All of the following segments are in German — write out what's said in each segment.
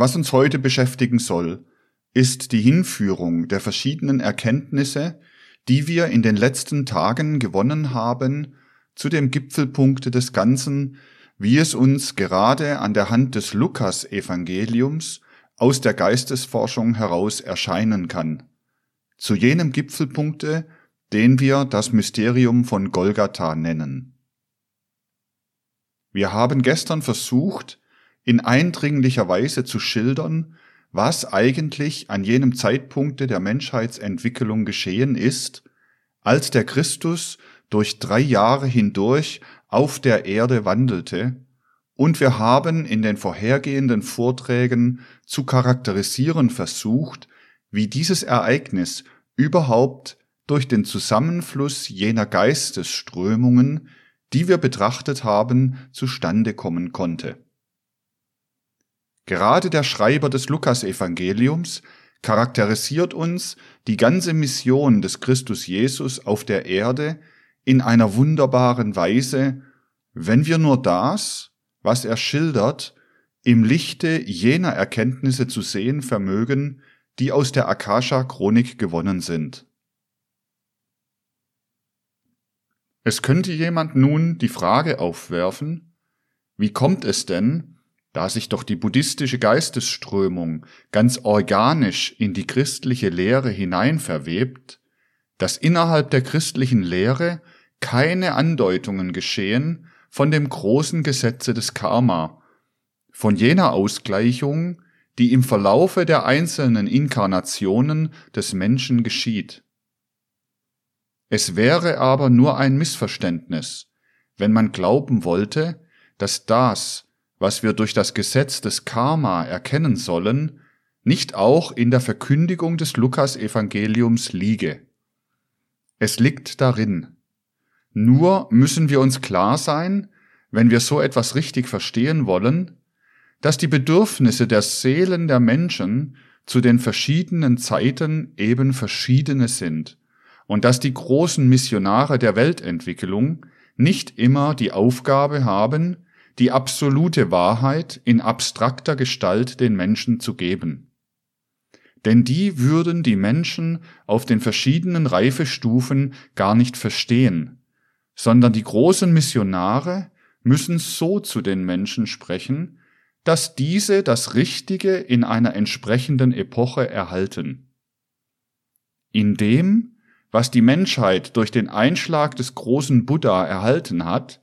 Was uns heute beschäftigen soll, ist die Hinführung der verschiedenen Erkenntnisse, die wir in den letzten Tagen gewonnen haben, zu dem Gipfelpunkt des Ganzen, wie es uns gerade an der Hand des Lukas-Evangeliums aus der Geistesforschung heraus erscheinen kann. Zu jenem Gipfelpunkte, den wir das Mysterium von Golgatha nennen. Wir haben gestern versucht, in eindringlicher Weise zu schildern, was eigentlich an jenem Zeitpunkte der Menschheitsentwicklung geschehen ist, als der Christus durch drei Jahre hindurch auf der Erde wandelte, und wir haben in den vorhergehenden Vorträgen zu charakterisieren versucht, wie dieses Ereignis überhaupt durch den Zusammenfluss jener Geistesströmungen, die wir betrachtet haben, zustande kommen konnte. Gerade der Schreiber des Lukasevangeliums charakterisiert uns die ganze Mission des Christus Jesus auf der Erde in einer wunderbaren Weise, wenn wir nur das, was er schildert, im Lichte jener Erkenntnisse zu sehen vermögen, die aus der Akasha-Chronik gewonnen sind. Es könnte jemand nun die Frage aufwerfen, wie kommt es denn, da sich doch die buddhistische Geistesströmung ganz organisch in die christliche Lehre hinein verwebt, dass innerhalb der christlichen Lehre keine Andeutungen geschehen von dem großen Gesetze des Karma, von jener Ausgleichung, die im Verlaufe der einzelnen Inkarnationen des Menschen geschieht. Es wäre aber nur ein Missverständnis, wenn man glauben wollte, dass das, was wir durch das Gesetz des Karma erkennen sollen, nicht auch in der Verkündigung des Lukas-Evangeliums liege. Es liegt darin. Nur müssen wir uns klar sein, wenn wir so etwas richtig verstehen wollen, dass die Bedürfnisse der Seelen der Menschen zu den verschiedenen Zeiten eben verschiedene sind und dass die großen Missionare der Weltentwicklung nicht immer die Aufgabe haben, die absolute Wahrheit in abstrakter Gestalt den Menschen zu geben. Denn die würden die Menschen auf den verschiedenen Reifestufen gar nicht verstehen, sondern die großen Missionare müssen so zu den Menschen sprechen, dass diese das Richtige in einer entsprechenden Epoche erhalten. In dem, was die Menschheit durch den Einschlag des großen Buddha erhalten hat,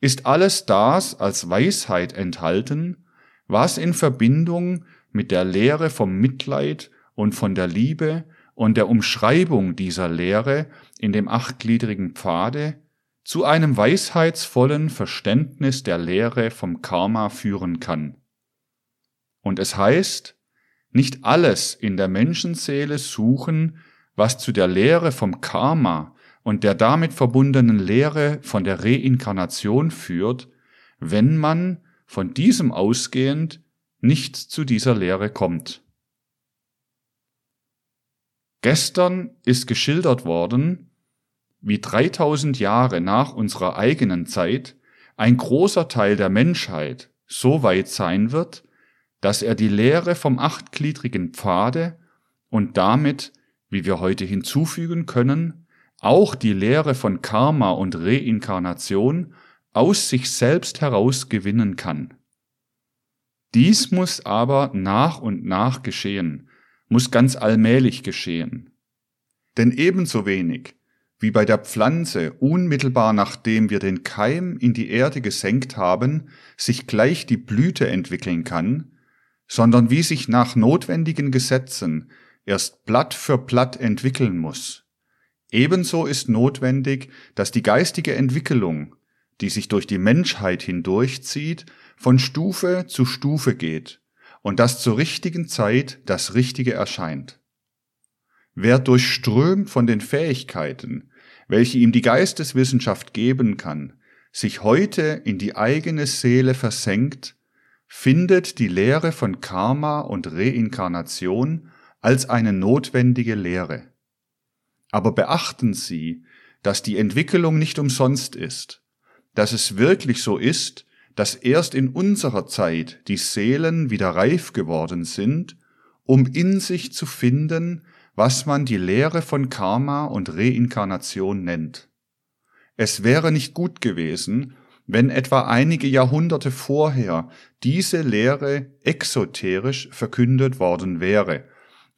ist alles das als Weisheit enthalten, was in Verbindung mit der Lehre vom Mitleid und von der Liebe und der Umschreibung dieser Lehre in dem achtgliedrigen Pfade zu einem weisheitsvollen Verständnis der Lehre vom Karma führen kann. Und es heißt, nicht alles in der Menschenseele suchen, was zu der Lehre vom Karma und der damit verbundenen Lehre von der Reinkarnation führt, wenn man von diesem ausgehend nicht zu dieser Lehre kommt. Gestern ist geschildert worden, wie 3000 Jahre nach unserer eigenen Zeit ein großer Teil der Menschheit so weit sein wird, dass er die Lehre vom achtgliedrigen Pfade und damit, wie wir heute hinzufügen können, auch die Lehre von Karma und Reinkarnation aus sich selbst heraus gewinnen kann. Dies muss aber nach und nach geschehen, muss ganz allmählich geschehen. Denn ebenso wenig wie bei der Pflanze unmittelbar nachdem wir den Keim in die Erde gesenkt haben, sich gleich die Blüte entwickeln kann, sondern wie sich nach notwendigen Gesetzen erst Blatt für Blatt entwickeln muss, Ebenso ist notwendig, dass die geistige Entwicklung, die sich durch die Menschheit hindurchzieht, von Stufe zu Stufe geht und dass zur richtigen Zeit das Richtige erscheint. Wer durchströmt von den Fähigkeiten, welche ihm die Geisteswissenschaft geben kann, sich heute in die eigene Seele versenkt, findet die Lehre von Karma und Reinkarnation als eine notwendige Lehre. Aber beachten Sie, dass die Entwicklung nicht umsonst ist, dass es wirklich so ist, dass erst in unserer Zeit die Seelen wieder reif geworden sind, um in sich zu finden, was man die Lehre von Karma und Reinkarnation nennt. Es wäre nicht gut gewesen, wenn etwa einige Jahrhunderte vorher diese Lehre exoterisch verkündet worden wäre,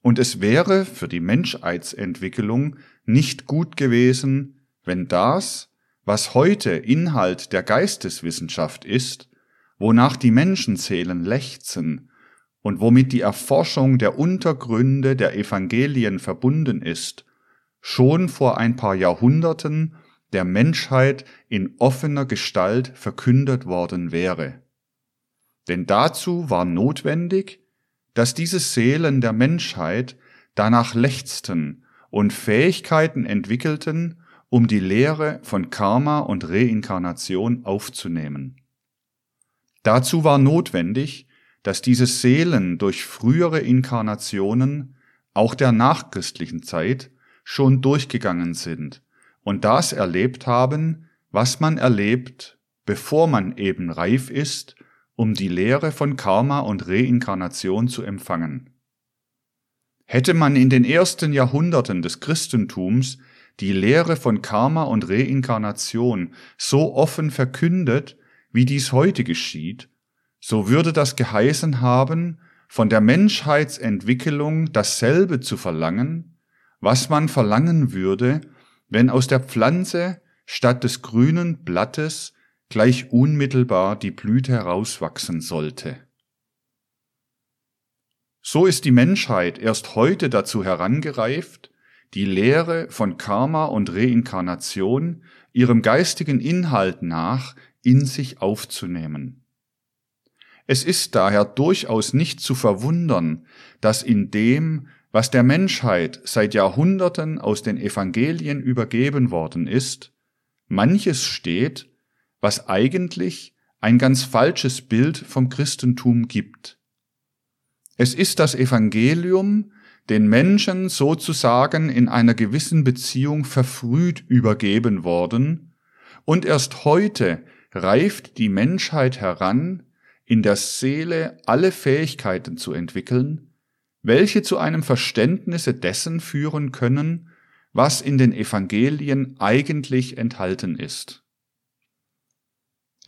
und es wäre für die Menschheitsentwicklung nicht gut gewesen, wenn das, was heute Inhalt der Geisteswissenschaft ist, wonach die Menschenseelen lechzen und womit die Erforschung der Untergründe der Evangelien verbunden ist, schon vor ein paar Jahrhunderten der Menschheit in offener Gestalt verkündet worden wäre. Denn dazu war notwendig, dass diese Seelen der Menschheit danach lechzten und Fähigkeiten entwickelten, um die Lehre von Karma und Reinkarnation aufzunehmen. Dazu war notwendig, dass diese Seelen durch frühere Inkarnationen, auch der nachchristlichen Zeit, schon durchgegangen sind und das erlebt haben, was man erlebt, bevor man eben reif ist, um die Lehre von Karma und Reinkarnation zu empfangen. Hätte man in den ersten Jahrhunderten des Christentums die Lehre von Karma und Reinkarnation so offen verkündet, wie dies heute geschieht, so würde das geheißen haben, von der Menschheitsentwicklung dasselbe zu verlangen, was man verlangen würde, wenn aus der Pflanze statt des grünen Blattes gleich unmittelbar die Blüte herauswachsen sollte. So ist die Menschheit erst heute dazu herangereift, die Lehre von Karma und Reinkarnation ihrem geistigen Inhalt nach in sich aufzunehmen. Es ist daher durchaus nicht zu verwundern, dass in dem, was der Menschheit seit Jahrhunderten aus den Evangelien übergeben worden ist, manches steht, was eigentlich ein ganz falsches Bild vom Christentum gibt. Es ist das Evangelium, den Menschen sozusagen in einer gewissen Beziehung verfrüht übergeben worden, und erst heute reift die Menschheit heran, in der Seele alle Fähigkeiten zu entwickeln, welche zu einem Verständnisse dessen führen können, was in den Evangelien eigentlich enthalten ist.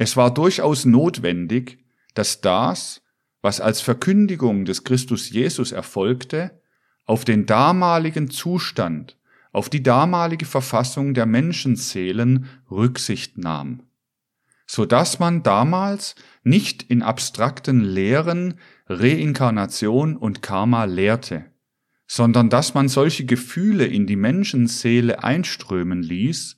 Es war durchaus notwendig, dass das, was als Verkündigung des Christus Jesus erfolgte, auf den damaligen Zustand, auf die damalige Verfassung der Menschenseelen Rücksicht nahm, so dass man damals nicht in abstrakten Lehren Reinkarnation und Karma lehrte, sondern dass man solche Gefühle in die Menschenseele einströmen ließ,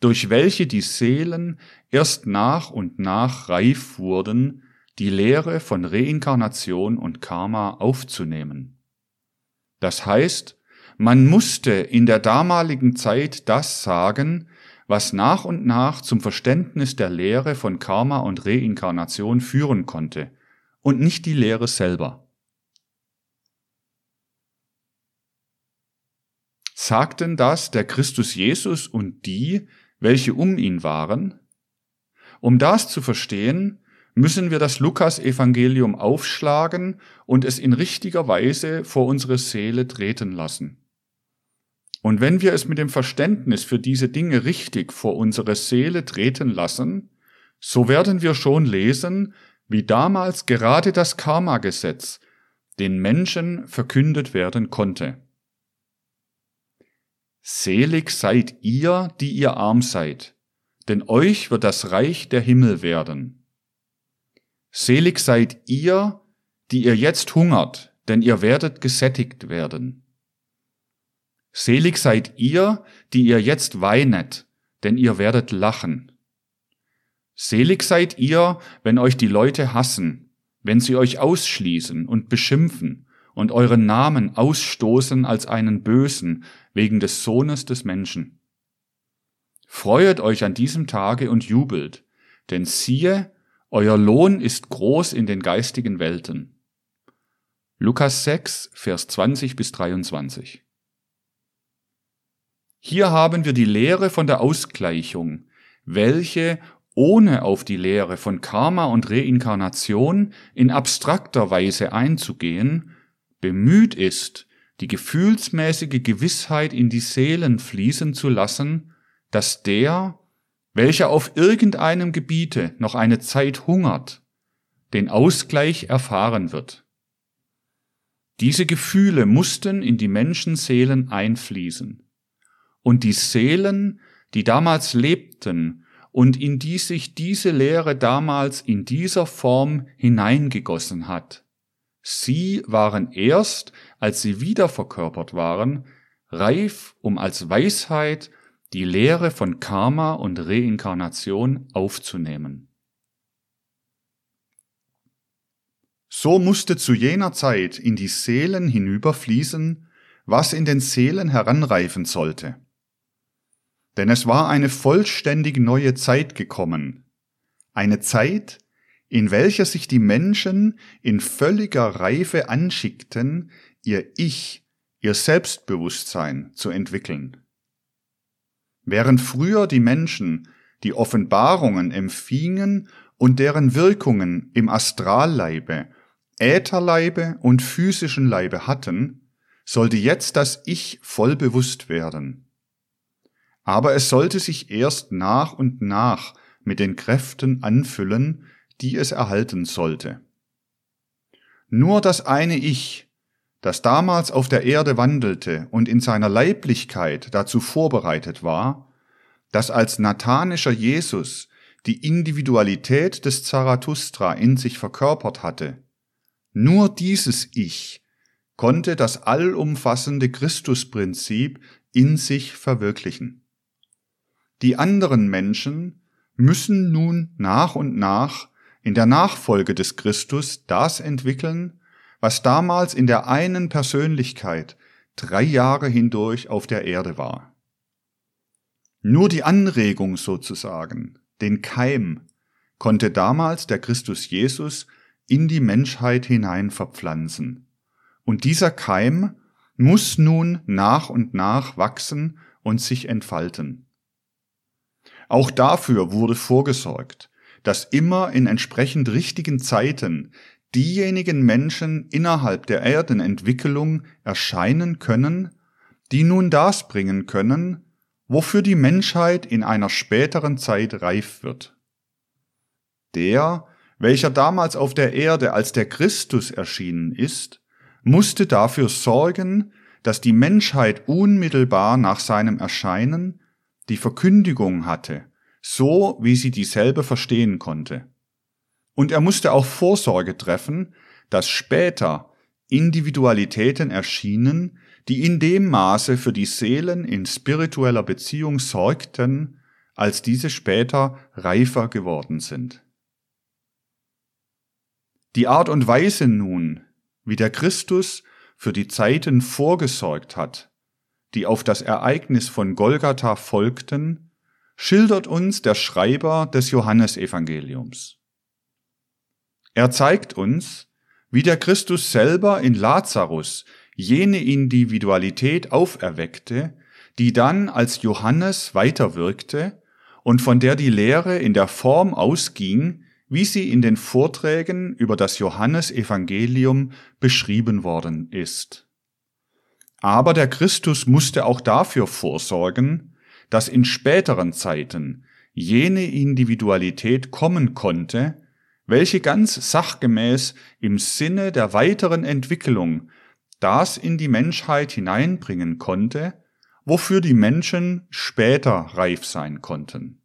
durch welche die Seelen erst nach und nach reif wurden, die Lehre von Reinkarnation und Karma aufzunehmen. Das heißt, man musste in der damaligen Zeit das sagen, was nach und nach zum Verständnis der Lehre von Karma und Reinkarnation führen konnte, und nicht die Lehre selber. Sagten das der Christus Jesus und die, welche um ihn waren? Um das zu verstehen, müssen wir das Lukas-Evangelium aufschlagen und es in richtiger Weise vor unsere Seele treten lassen. Und wenn wir es mit dem Verständnis für diese Dinge richtig vor unsere Seele treten lassen, so werden wir schon lesen, wie damals gerade das Karma-Gesetz den Menschen verkündet werden konnte. Selig seid ihr, die ihr arm seid, denn euch wird das Reich der Himmel werden. Selig seid ihr, die ihr jetzt hungert, denn ihr werdet gesättigt werden. Selig seid ihr, die ihr jetzt weinet, denn ihr werdet lachen. Selig seid ihr, wenn euch die Leute hassen, wenn sie euch ausschließen und beschimpfen und euren Namen ausstoßen als einen Bösen wegen des Sohnes des Menschen. Freuet euch an diesem Tage und jubelt, denn siehe, euer Lohn ist groß in den geistigen Welten. Lukas 6, Vers 20 bis 23. Hier haben wir die Lehre von der Ausgleichung, welche ohne auf die Lehre von Karma und Reinkarnation in abstrakter Weise einzugehen, bemüht ist, die gefühlsmäßige Gewissheit in die Seelen fließen zu lassen, dass der, welcher auf irgendeinem Gebiete noch eine Zeit hungert, den Ausgleich erfahren wird. Diese Gefühle mussten in die Menschenseelen einfließen. Und die Seelen, die damals lebten und in die sich diese Lehre damals in dieser Form hineingegossen hat, sie waren erst, als sie wiederverkörpert waren, reif, um als Weisheit die Lehre von Karma und Reinkarnation aufzunehmen. So musste zu jener Zeit in die Seelen hinüberfließen, was in den Seelen heranreifen sollte. Denn es war eine vollständig neue Zeit gekommen, eine Zeit, in welcher sich die Menschen in völliger Reife anschickten, ihr Ich, ihr Selbstbewusstsein zu entwickeln. Während früher die Menschen die Offenbarungen empfingen und deren Wirkungen im Astralleibe, Ätherleibe und physischen Leibe hatten, sollte jetzt das Ich voll bewusst werden. Aber es sollte sich erst nach und nach mit den Kräften anfüllen, die es erhalten sollte. Nur das eine Ich, das damals auf der Erde wandelte und in seiner Leiblichkeit dazu vorbereitet war, das als nathanischer Jesus die Individualität des Zarathustra in sich verkörpert hatte, nur dieses Ich konnte das allumfassende Christusprinzip in sich verwirklichen. Die anderen Menschen müssen nun nach und nach in der Nachfolge des Christus das entwickeln, was damals in der einen Persönlichkeit drei Jahre hindurch auf der Erde war. Nur die Anregung sozusagen, den Keim, konnte damals der Christus Jesus in die Menschheit hinein verpflanzen. Und dieser Keim muss nun nach und nach wachsen und sich entfalten. Auch dafür wurde vorgesorgt, dass immer in entsprechend richtigen Zeiten diejenigen Menschen innerhalb der Erdenentwicklung erscheinen können, die nun das bringen können, wofür die Menschheit in einer späteren Zeit reif wird. Der, welcher damals auf der Erde als der Christus erschienen ist, musste dafür sorgen, dass die Menschheit unmittelbar nach seinem Erscheinen die Verkündigung hatte, so wie sie dieselbe verstehen konnte. Und er musste auch Vorsorge treffen, dass später Individualitäten erschienen, die in dem Maße für die Seelen in spiritueller Beziehung sorgten, als diese später reifer geworden sind. Die Art und Weise nun, wie der Christus für die Zeiten vorgesorgt hat, die auf das Ereignis von Golgatha folgten, schildert uns der Schreiber des Johannesevangeliums. Er zeigt uns, wie der Christus selber in Lazarus jene Individualität auferweckte, die dann als Johannes weiterwirkte und von der die Lehre in der Form ausging, wie sie in den Vorträgen über das Johannesevangelium beschrieben worden ist. Aber der Christus musste auch dafür vorsorgen, dass in späteren Zeiten jene Individualität kommen konnte, welche ganz sachgemäß im Sinne der weiteren Entwicklung das in die Menschheit hineinbringen konnte, wofür die Menschen später reif sein konnten.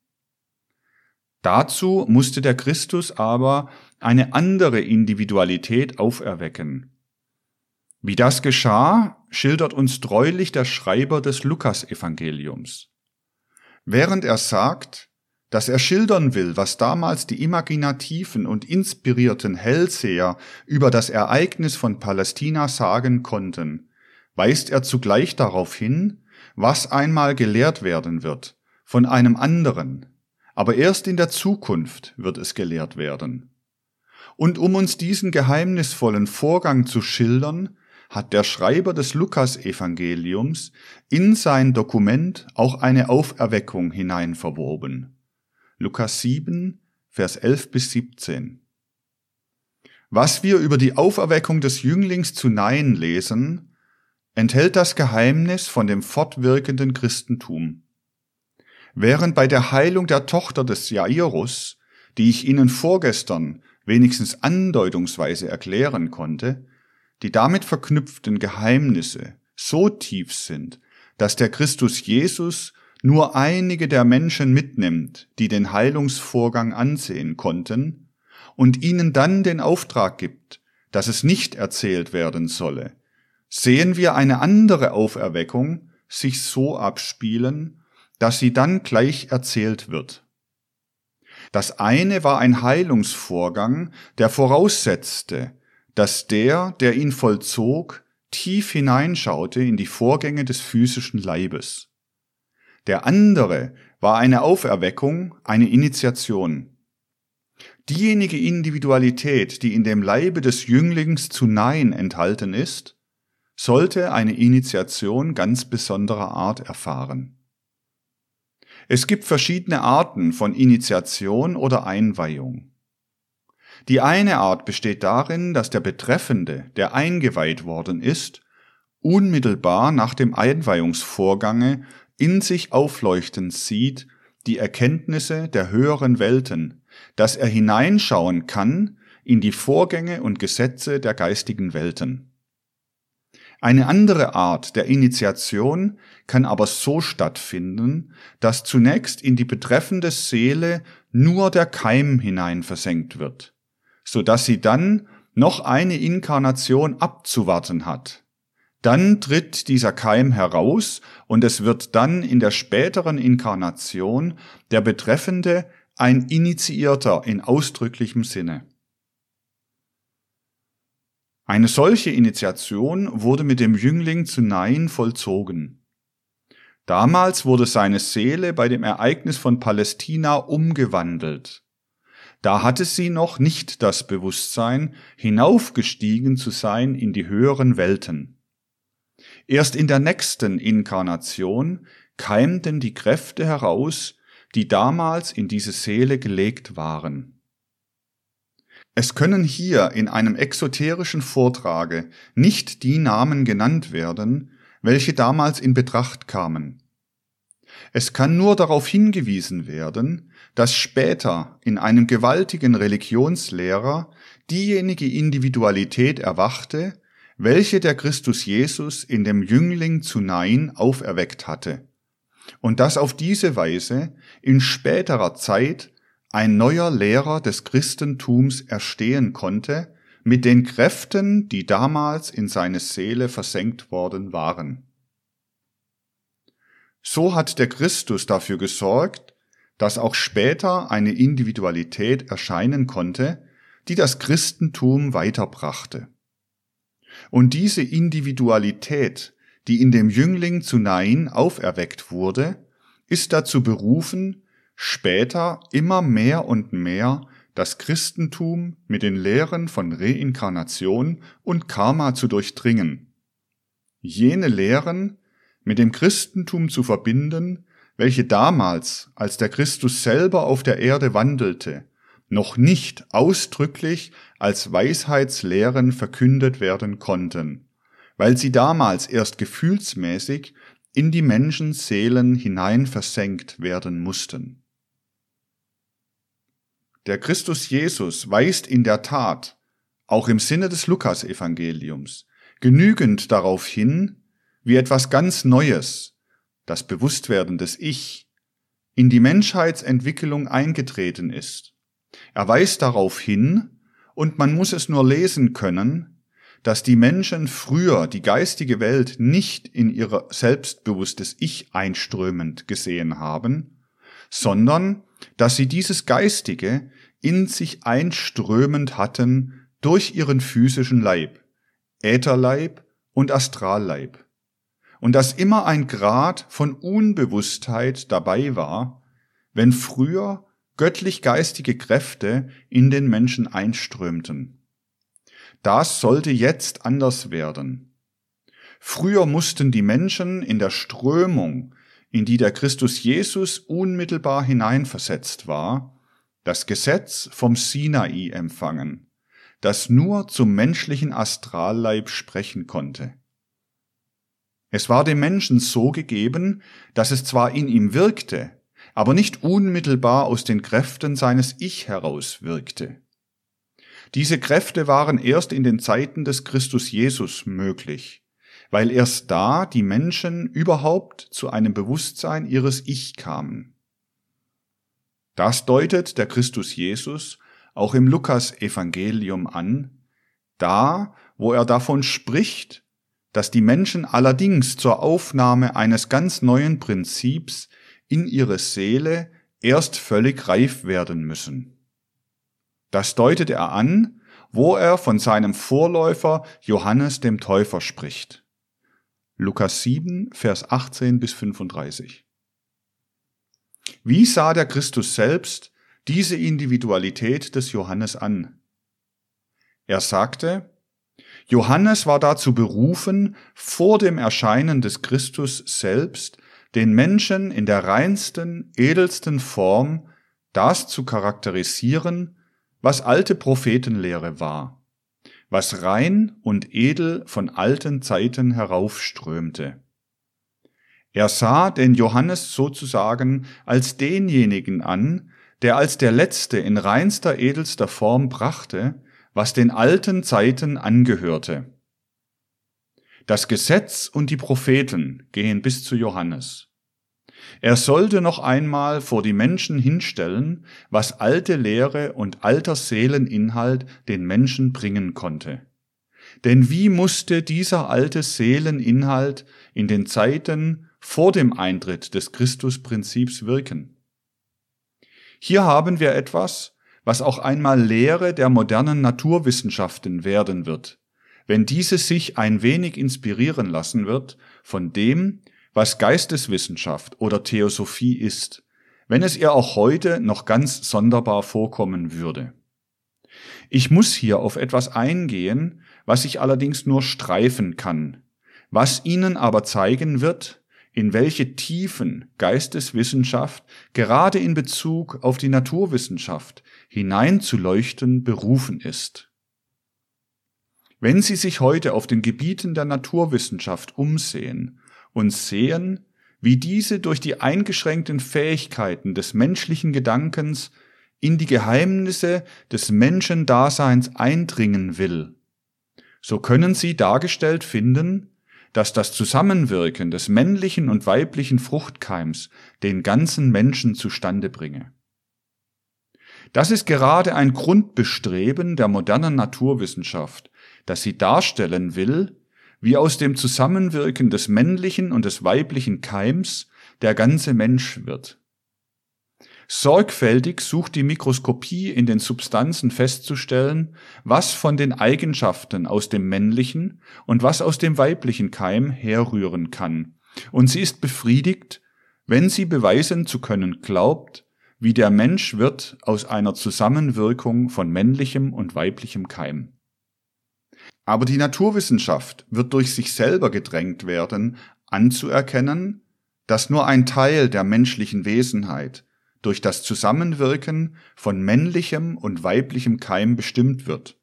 Dazu musste der Christus aber eine andere Individualität auferwecken. Wie das geschah, schildert uns treulich der Schreiber des Lukasevangeliums. Während er sagt, dass er schildern will, was damals die imaginativen und inspirierten Hellseher über das Ereignis von Palästina sagen konnten, weist er zugleich darauf hin, was einmal gelehrt werden wird, von einem anderen, aber erst in der Zukunft wird es gelehrt werden. Und um uns diesen geheimnisvollen Vorgang zu schildern, hat der Schreiber des Lukas-Evangeliums in sein Dokument auch eine Auferweckung hineinverwoben Lukas 7, Vers 11 bis 17. Was wir über die Auferweckung des Jünglings zu Nein lesen, enthält das Geheimnis von dem fortwirkenden Christentum. Während bei der Heilung der Tochter des Jairus, die ich Ihnen vorgestern wenigstens andeutungsweise erklären konnte, die damit verknüpften Geheimnisse so tief sind, dass der Christus Jesus nur einige der Menschen mitnimmt, die den Heilungsvorgang ansehen konnten, und ihnen dann den Auftrag gibt, dass es nicht erzählt werden solle, sehen wir eine andere Auferweckung sich so abspielen, dass sie dann gleich erzählt wird. Das eine war ein Heilungsvorgang, der voraussetzte, dass der, der ihn vollzog, tief hineinschaute in die Vorgänge des physischen Leibes. Der andere war eine Auferweckung, eine Initiation. Diejenige Individualität, die in dem Leibe des Jünglings zu Nein enthalten ist, sollte eine Initiation ganz besonderer Art erfahren. Es gibt verschiedene Arten von Initiation oder Einweihung. Die eine Art besteht darin, dass der Betreffende, der eingeweiht worden ist, unmittelbar nach dem Einweihungsvorgange in sich aufleuchten sieht die Erkenntnisse der höheren Welten, dass er hineinschauen kann in die Vorgänge und Gesetze der geistigen Welten. Eine andere Art der Initiation kann aber so stattfinden, dass zunächst in die betreffende Seele nur der Keim hinein versenkt wird, so dass sie dann noch eine Inkarnation abzuwarten hat, dann tritt dieser Keim heraus und es wird dann in der späteren Inkarnation der Betreffende ein Initiierter in ausdrücklichem Sinne. Eine solche Initiation wurde mit dem Jüngling zu Nain vollzogen. Damals wurde seine Seele bei dem Ereignis von Palästina umgewandelt. Da hatte sie noch nicht das Bewusstsein, hinaufgestiegen zu sein in die höheren Welten. Erst in der nächsten Inkarnation keimten die Kräfte heraus, die damals in diese Seele gelegt waren. Es können hier in einem exoterischen Vortrage nicht die Namen genannt werden, welche damals in Betracht kamen. Es kann nur darauf hingewiesen werden, dass später in einem gewaltigen Religionslehrer diejenige Individualität erwachte, welche der Christus Jesus in dem Jüngling zu Nain auferweckt hatte, und dass auf diese Weise in späterer Zeit ein neuer Lehrer des Christentums erstehen konnte, mit den Kräften, die damals in seine Seele versenkt worden waren. So hat der Christus dafür gesorgt, dass auch später eine Individualität erscheinen konnte, die das Christentum weiterbrachte. Und diese Individualität, die in dem Jüngling zu Nain auferweckt wurde, ist dazu berufen, später immer mehr und mehr das Christentum mit den Lehren von Reinkarnation und Karma zu durchdringen. Jene Lehren mit dem Christentum zu verbinden, welche damals, als der Christus selber auf der Erde wandelte, noch nicht ausdrücklich als Weisheitslehren verkündet werden konnten, weil sie damals erst gefühlsmäßig in die Menschenseelen hinein versenkt werden mussten. Der Christus Jesus weist in der Tat, auch im Sinne des Lukasevangeliums, genügend darauf hin, wie etwas ganz Neues, das Bewusstwerden des Ich, in die Menschheitsentwicklung eingetreten ist. Er weist darauf hin, und man muss es nur lesen können, dass die Menschen früher die geistige Welt nicht in ihr selbstbewusstes Ich einströmend gesehen haben, sondern dass sie dieses Geistige in sich einströmend hatten durch ihren physischen Leib, Ätherleib und Astralleib, und dass immer ein Grad von Unbewusstheit dabei war, wenn früher göttlich-geistige Kräfte in den Menschen einströmten. Das sollte jetzt anders werden. Früher mussten die Menschen in der Strömung, in die der Christus Jesus unmittelbar hineinversetzt war, das Gesetz vom Sinai empfangen, das nur zum menschlichen Astralleib sprechen konnte. Es war dem Menschen so gegeben, dass es zwar in ihm wirkte, aber nicht unmittelbar aus den Kräften seines Ich heraus wirkte. Diese Kräfte waren erst in den Zeiten des Christus Jesus möglich, weil erst da die Menschen überhaupt zu einem Bewusstsein ihres Ich kamen. Das deutet der Christus Jesus auch im Lukas Evangelium an, da, wo er davon spricht, dass die Menschen allerdings zur Aufnahme eines ganz neuen Prinzips in ihre Seele erst völlig reif werden müssen. Das deutet er an, wo er von seinem Vorläufer Johannes dem Täufer spricht. Lukas 7, Vers 18 bis 35. Wie sah der Christus selbst diese Individualität des Johannes an? Er sagte, Johannes war dazu berufen, vor dem Erscheinen des Christus selbst den Menschen in der reinsten, edelsten Form das zu charakterisieren, was alte Prophetenlehre war, was rein und edel von alten Zeiten heraufströmte. Er sah den Johannes sozusagen als denjenigen an, der als der Letzte in reinster edelster Form brachte, was den alten Zeiten angehörte. Das Gesetz und die Propheten gehen bis zu Johannes. Er sollte noch einmal vor die Menschen hinstellen, was alte Lehre und alter Seeleninhalt den Menschen bringen konnte. Denn wie musste dieser alte Seeleninhalt in den Zeiten vor dem Eintritt des Christusprinzips wirken? Hier haben wir etwas, was auch einmal Lehre der modernen Naturwissenschaften werden wird, wenn diese sich ein wenig inspirieren lassen wird von dem, was Geisteswissenschaft oder Theosophie ist, wenn es ihr auch heute noch ganz sonderbar vorkommen würde. Ich muss hier auf etwas eingehen, was ich allerdings nur streifen kann, was Ihnen aber zeigen wird, in welche Tiefen Geisteswissenschaft gerade in Bezug auf die Naturwissenschaft hineinzuleuchten berufen ist. Wenn Sie sich heute auf den Gebieten der Naturwissenschaft umsehen und sehen, wie diese durch die eingeschränkten Fähigkeiten des menschlichen Gedankens in die Geheimnisse des Menschendaseins eindringen will, so können Sie dargestellt finden, dass das Zusammenwirken des männlichen und weiblichen Fruchtkeims den ganzen Menschen zustande bringe. Das ist gerade ein Grundbestreben der modernen Naturwissenschaft, dass sie darstellen will, wie aus dem Zusammenwirken des männlichen und des weiblichen Keims der ganze Mensch wird. Sorgfältig sucht die Mikroskopie in den Substanzen festzustellen, was von den Eigenschaften aus dem männlichen und was aus dem weiblichen Keim herrühren kann, und sie ist befriedigt, wenn sie beweisen zu können glaubt, wie der Mensch wird aus einer Zusammenwirkung von männlichem und weiblichem Keim. Aber die Naturwissenschaft wird durch sich selber gedrängt werden, anzuerkennen, dass nur ein Teil der menschlichen Wesenheit durch das Zusammenwirken von männlichem und weiblichem Keim bestimmt wird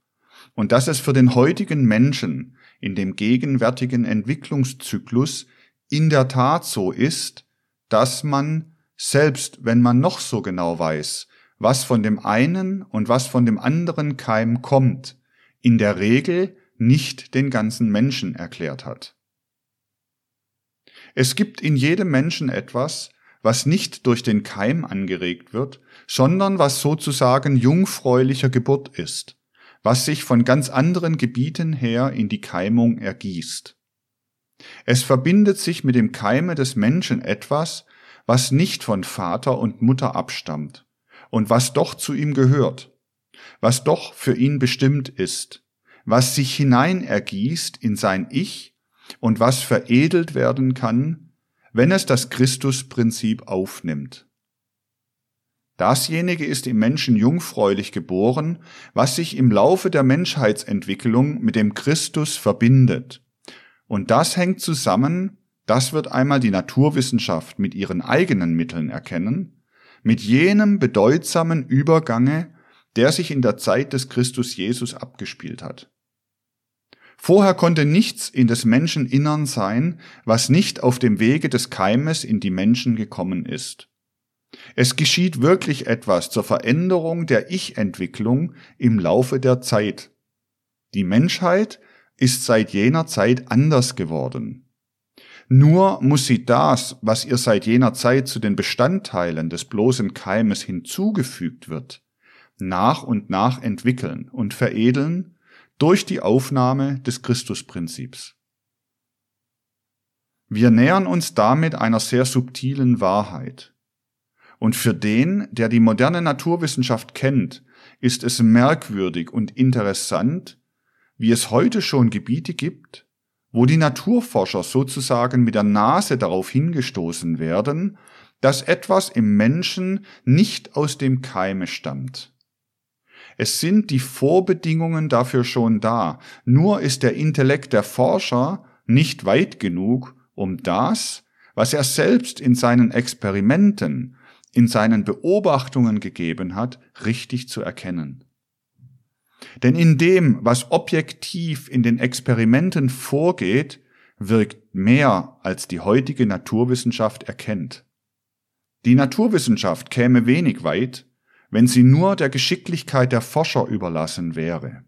und dass es für den heutigen Menschen in dem gegenwärtigen Entwicklungszyklus in der Tat so ist, dass man, selbst wenn man noch so genau weiß, was von dem einen und was von dem anderen Keim kommt, in der Regel nicht den ganzen Menschen erklärt hat. Es gibt in jedem Menschen etwas, was nicht durch den Keim angeregt wird, sondern was sozusagen jungfräulicher Geburt ist, was sich von ganz anderen Gebieten her in die Keimung ergießt. Es verbindet sich mit dem Keime des Menschen etwas, was nicht von Vater und Mutter abstammt und was doch zu ihm gehört, was doch für ihn bestimmt ist, was sich hinein ergießt in sein Ich und was veredelt werden kann wenn es das Christusprinzip aufnimmt. Dasjenige ist im Menschen jungfräulich geboren, was sich im Laufe der Menschheitsentwicklung mit dem Christus verbindet. Und das hängt zusammen, das wird einmal die Naturwissenschaft mit ihren eigenen Mitteln erkennen, mit jenem bedeutsamen Übergange, der sich in der Zeit des Christus Jesus abgespielt hat. Vorher konnte nichts in des Menschen Innern sein, was nicht auf dem Wege des Keimes in die Menschen gekommen ist. Es geschieht wirklich etwas zur Veränderung der Ich-Entwicklung im Laufe der Zeit. Die Menschheit ist seit jener Zeit anders geworden. Nur muss sie das, was ihr seit jener Zeit zu den Bestandteilen des bloßen Keimes hinzugefügt wird, nach und nach entwickeln und veredeln durch die Aufnahme des Christusprinzips. Wir nähern uns damit einer sehr subtilen Wahrheit. Und für den, der die moderne Naturwissenschaft kennt, ist es merkwürdig und interessant, wie es heute schon Gebiete gibt, wo die Naturforscher sozusagen mit der Nase darauf hingestoßen werden, dass etwas im Menschen nicht aus dem Keime stammt. Es sind die Vorbedingungen dafür schon da, nur ist der Intellekt der Forscher nicht weit genug, um das, was er selbst in seinen Experimenten in seinen Beobachtungen gegeben hat, richtig zu erkennen. Denn in dem, was objektiv in den Experimenten vorgeht, wirkt mehr, als die heutige Naturwissenschaft erkennt. Die Naturwissenschaft käme wenig weit, wenn sie nur der Geschicklichkeit der Forscher überlassen wäre.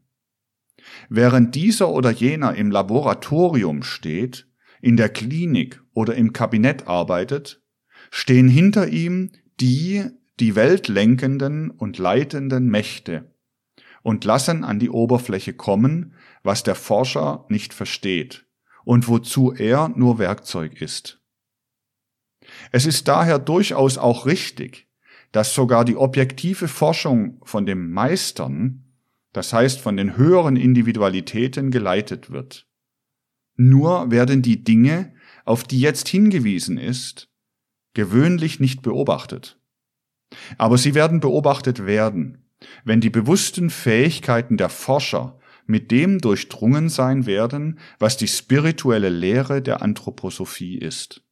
Während dieser oder jener im Laboratorium steht, in der Klinik oder im Kabinett arbeitet, stehen hinter ihm die die Welt lenkenden und leitenden Mächte und lassen an die Oberfläche kommen, was der Forscher nicht versteht und wozu er nur Werkzeug ist. Es ist daher durchaus auch richtig, dass sogar die objektive Forschung von dem Meistern, das heißt von den höheren Individualitäten geleitet wird. Nur werden die Dinge, auf die jetzt hingewiesen ist, gewöhnlich nicht beobachtet. Aber sie werden beobachtet werden, wenn die bewussten Fähigkeiten der Forscher mit dem durchdrungen sein werden, was die spirituelle Lehre der Anthroposophie ist.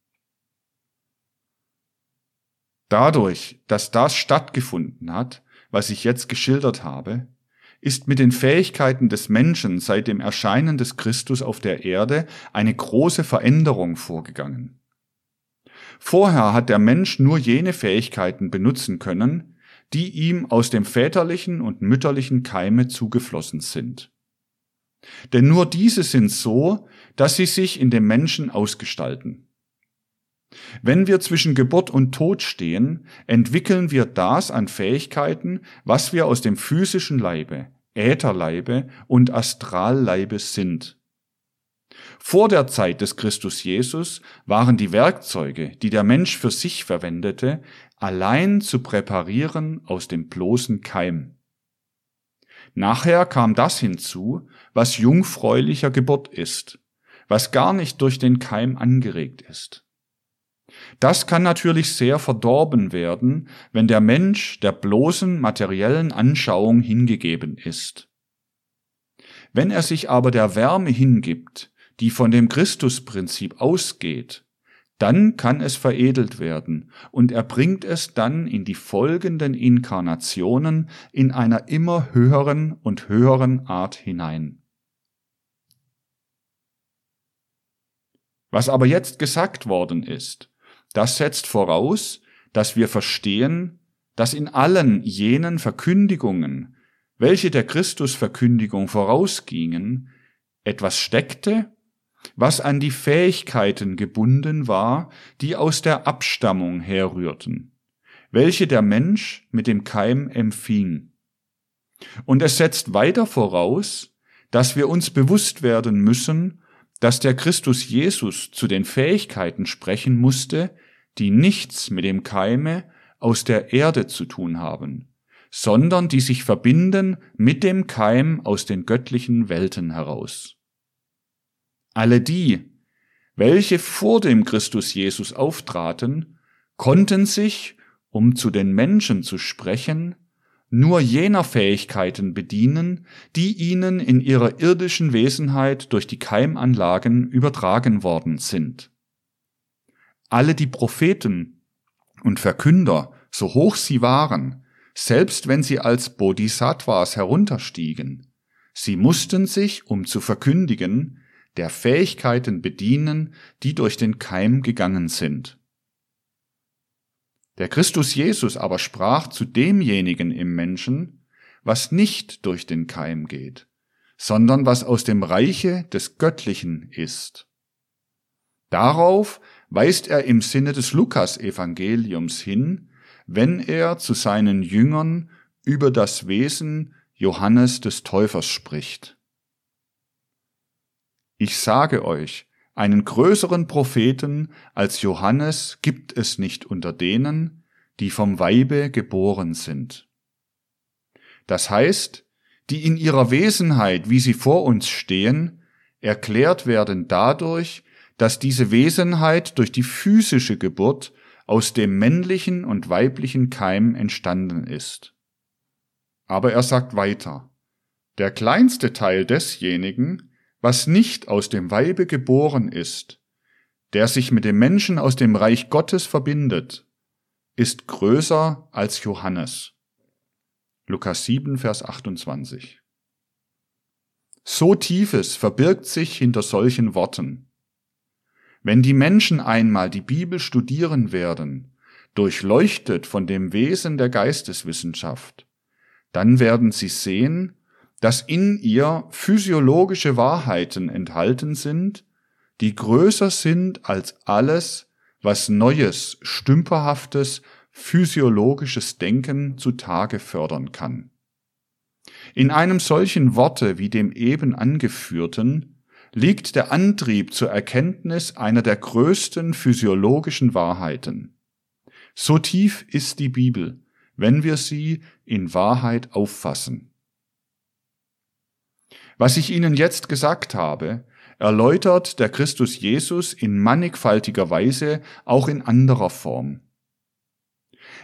Dadurch, dass das stattgefunden hat, was ich jetzt geschildert habe, ist mit den Fähigkeiten des Menschen seit dem Erscheinen des Christus auf der Erde eine große Veränderung vorgegangen. Vorher hat der Mensch nur jene Fähigkeiten benutzen können, die ihm aus dem väterlichen und mütterlichen Keime zugeflossen sind. Denn nur diese sind so, dass sie sich in dem Menschen ausgestalten. Wenn wir zwischen Geburt und Tod stehen, entwickeln wir das an Fähigkeiten, was wir aus dem physischen Leibe, Ätherleibe und Astralleibe sind. Vor der Zeit des Christus Jesus waren die Werkzeuge, die der Mensch für sich verwendete, allein zu präparieren aus dem bloßen Keim. Nachher kam das hinzu, was jungfräulicher Geburt ist, was gar nicht durch den Keim angeregt ist. Das kann natürlich sehr verdorben werden, wenn der Mensch der bloßen materiellen Anschauung hingegeben ist. Wenn er sich aber der Wärme hingibt, die von dem Christusprinzip ausgeht, dann kann es veredelt werden und er bringt es dann in die folgenden Inkarnationen in einer immer höheren und höheren Art hinein. Was aber jetzt gesagt worden ist, das setzt voraus, dass wir verstehen, dass in allen jenen Verkündigungen, welche der Christusverkündigung vorausgingen, etwas steckte, was an die Fähigkeiten gebunden war, die aus der Abstammung herrührten, welche der Mensch mit dem Keim empfing. Und es setzt weiter voraus, dass wir uns bewusst werden müssen, dass der Christus Jesus zu den Fähigkeiten sprechen musste, die nichts mit dem Keime aus der Erde zu tun haben, sondern die sich verbinden mit dem Keim aus den göttlichen Welten heraus. Alle die, welche vor dem Christus Jesus auftraten, konnten sich, um zu den Menschen zu sprechen, nur jener Fähigkeiten bedienen, die ihnen in ihrer irdischen Wesenheit durch die Keimanlagen übertragen worden sind. alle die Propheten und Verkünder, so hoch sie waren, selbst wenn sie als Bodhisattvas herunterstiegen, sie mussten sich, um zu verkündigen, der Fähigkeiten bedienen, die durch den Keim gegangen sind. Der Christus Jesus aber sprach zu demjenigen im Menschen, was nicht durch den Keim geht, sondern was aus dem Reiche des Göttlichen ist. Darauf weist er im Sinne des Lukas-Evangeliums hin, wenn er zu seinen Jüngern über das Wesen Johannes des Täufers spricht. Ich sage euch, einen größeren Propheten als Johannes gibt es nicht unter denen, die vom Weibe geboren sind. Das heißt, die in ihrer Wesenheit, wie sie vor uns stehen, erklärt werden dadurch, dass diese Wesenheit durch die physische Geburt aus dem männlichen und weiblichen Keim entstanden ist. Aber er sagt weiter, der kleinste Teil desjenigen, was nicht aus dem Weibe geboren ist, der sich mit dem Menschen aus dem Reich Gottes verbindet, ist größer als Johannes. Lukas 7, Vers 28. So tiefes verbirgt sich hinter solchen Worten. Wenn die Menschen einmal die Bibel studieren werden, durchleuchtet von dem Wesen der Geisteswissenschaft, dann werden sie sehen, dass in ihr physiologische Wahrheiten enthalten sind, die größer sind als alles, was neues, stümperhaftes, physiologisches Denken zutage fördern kann. In einem solchen Worte wie dem eben angeführten liegt der Antrieb zur Erkenntnis einer der größten physiologischen Wahrheiten. So tief ist die Bibel, wenn wir sie in Wahrheit auffassen. Was ich Ihnen jetzt gesagt habe, erläutert der Christus Jesus in mannigfaltiger Weise auch in anderer Form.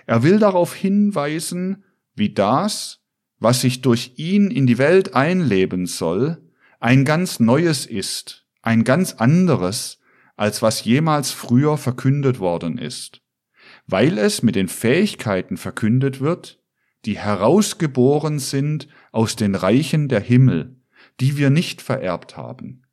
Er will darauf hinweisen, wie das, was sich durch ihn in die Welt einleben soll, ein ganz neues ist, ein ganz anderes, als was jemals früher verkündet worden ist, weil es mit den Fähigkeiten verkündet wird, die herausgeboren sind aus den Reichen der Himmel, die wir nicht vererbt haben.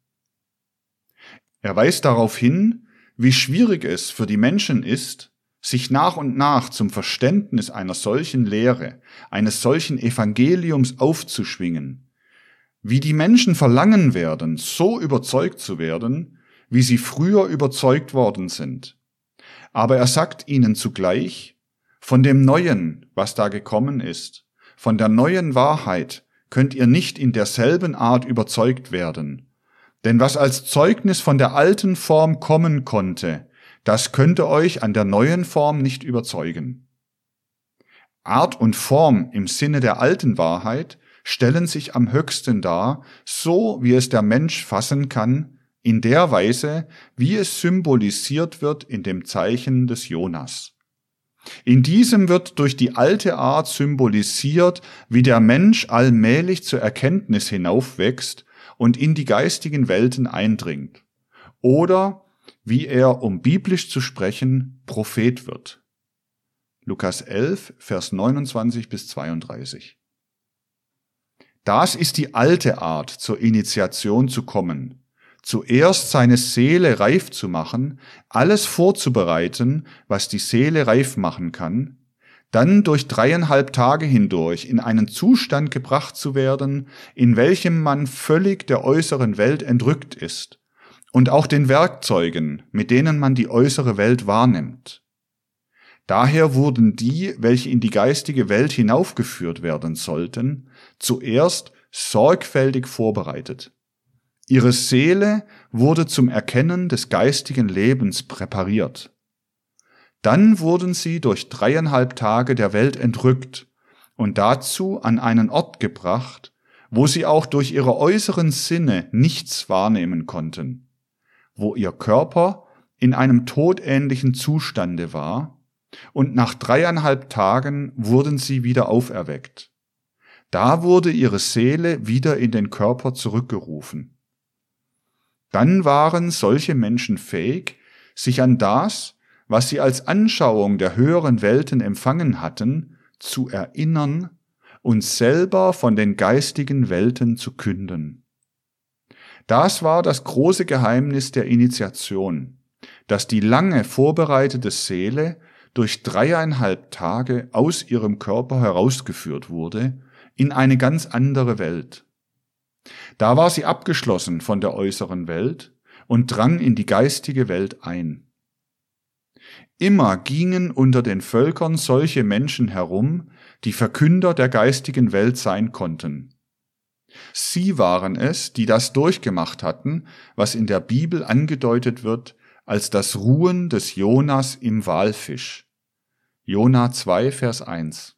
Er weist darauf hin, wie schwierig es für die Menschen ist, sich nach und nach zum Verständnis einer solchen Lehre, eines solchen Evangeliums aufzuschwingen, wie die Menschen verlangen werden, so überzeugt zu werden, wie sie früher überzeugt worden sind. Aber er sagt ihnen zugleich, von dem Neuen, was da gekommen ist, von der neuen Wahrheit, könnt ihr nicht in derselben Art überzeugt werden. Denn was als Zeugnis von der alten Form kommen konnte, das könnte euch an der neuen Form nicht überzeugen. Art und Form im Sinne der alten Wahrheit stellen sich am höchsten dar, so wie es der Mensch fassen kann, in der Weise, wie es symbolisiert wird in dem Zeichen des Jonas. In diesem wird durch die alte Art symbolisiert, wie der Mensch allmählich zur Erkenntnis hinaufwächst und in die geistigen Welten eindringt. Oder wie er, um biblisch zu sprechen, Prophet wird. Lukas 11, Vers 29 bis 32. Das ist die alte Art, zur Initiation zu kommen zuerst seine Seele reif zu machen, alles vorzubereiten, was die Seele reif machen kann, dann durch dreieinhalb Tage hindurch in einen Zustand gebracht zu werden, in welchem man völlig der äußeren Welt entrückt ist und auch den Werkzeugen, mit denen man die äußere Welt wahrnimmt. Daher wurden die, welche in die geistige Welt hinaufgeführt werden sollten, zuerst sorgfältig vorbereitet. Ihre Seele wurde zum Erkennen des geistigen Lebens präpariert. Dann wurden sie durch dreieinhalb Tage der Welt entrückt und dazu an einen Ort gebracht, wo sie auch durch ihre äußeren Sinne nichts wahrnehmen konnten, wo ihr Körper in einem todähnlichen Zustande war, und nach dreieinhalb Tagen wurden sie wieder auferweckt. Da wurde ihre Seele wieder in den Körper zurückgerufen dann waren solche Menschen fähig, sich an das, was sie als Anschauung der höheren Welten empfangen hatten, zu erinnern und selber von den geistigen Welten zu künden. Das war das große Geheimnis der Initiation, dass die lange vorbereitete Seele durch dreieinhalb Tage aus ihrem Körper herausgeführt wurde in eine ganz andere Welt. Da war sie abgeschlossen von der äußeren Welt und drang in die geistige Welt ein. Immer gingen unter den Völkern solche Menschen herum, die Verkünder der geistigen Welt sein konnten. Sie waren es, die das durchgemacht hatten, was in der Bibel angedeutet wird als das Ruhen des Jonas im Walfisch. Jona 2, Vers 1.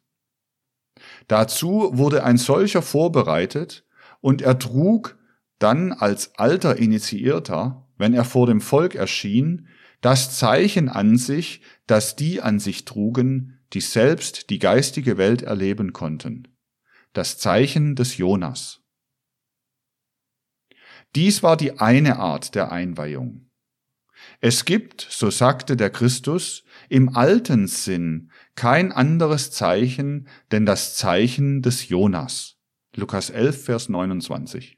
Dazu wurde ein solcher vorbereitet und er trug dann als alter Initiierter, wenn er vor dem Volk erschien, das Zeichen an sich, das die an sich trugen, die selbst die geistige Welt erleben konnten. Das Zeichen des Jonas. Dies war die eine Art der Einweihung. Es gibt, so sagte der Christus, im alten Sinn kein anderes Zeichen denn das Zeichen des Jonas. Lukas 11, Vers 29.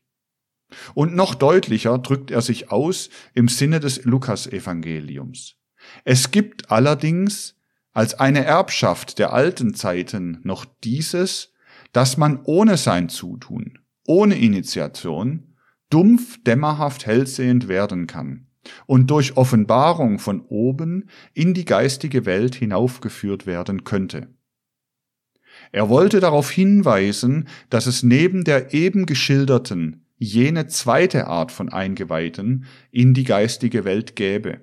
Und noch deutlicher drückt er sich aus im Sinne des Lukasevangeliums. Es gibt allerdings als eine Erbschaft der alten Zeiten noch dieses, dass man ohne sein Zutun, ohne Initiation, dumpf, dämmerhaft hellsehend werden kann und durch Offenbarung von oben in die geistige Welt hinaufgeführt werden könnte. Er wollte darauf hinweisen, dass es neben der eben geschilderten jene zweite Art von Eingeweihten in die geistige Welt gäbe.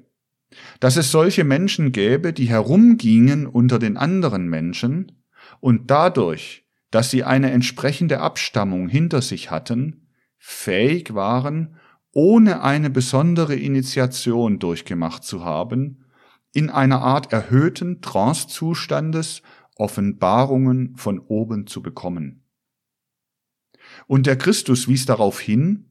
Dass es solche Menschen gäbe, die herumgingen unter den anderen Menschen und dadurch, dass sie eine entsprechende Abstammung hinter sich hatten, fähig waren, ohne eine besondere Initiation durchgemacht zu haben, in einer Art erhöhten Trancezustandes Offenbarungen von oben zu bekommen. Und der Christus wies darauf hin,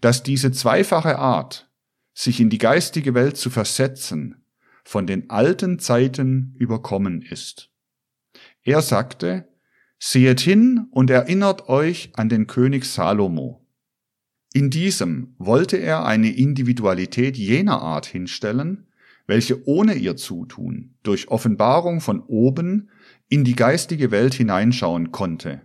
dass diese zweifache Art, sich in die geistige Welt zu versetzen, von den alten Zeiten überkommen ist. Er sagte, Sehet hin und erinnert euch an den König Salomo. In diesem wollte er eine Individualität jener Art hinstellen, welche ohne ihr Zutun durch Offenbarung von oben in die geistige Welt hineinschauen konnte.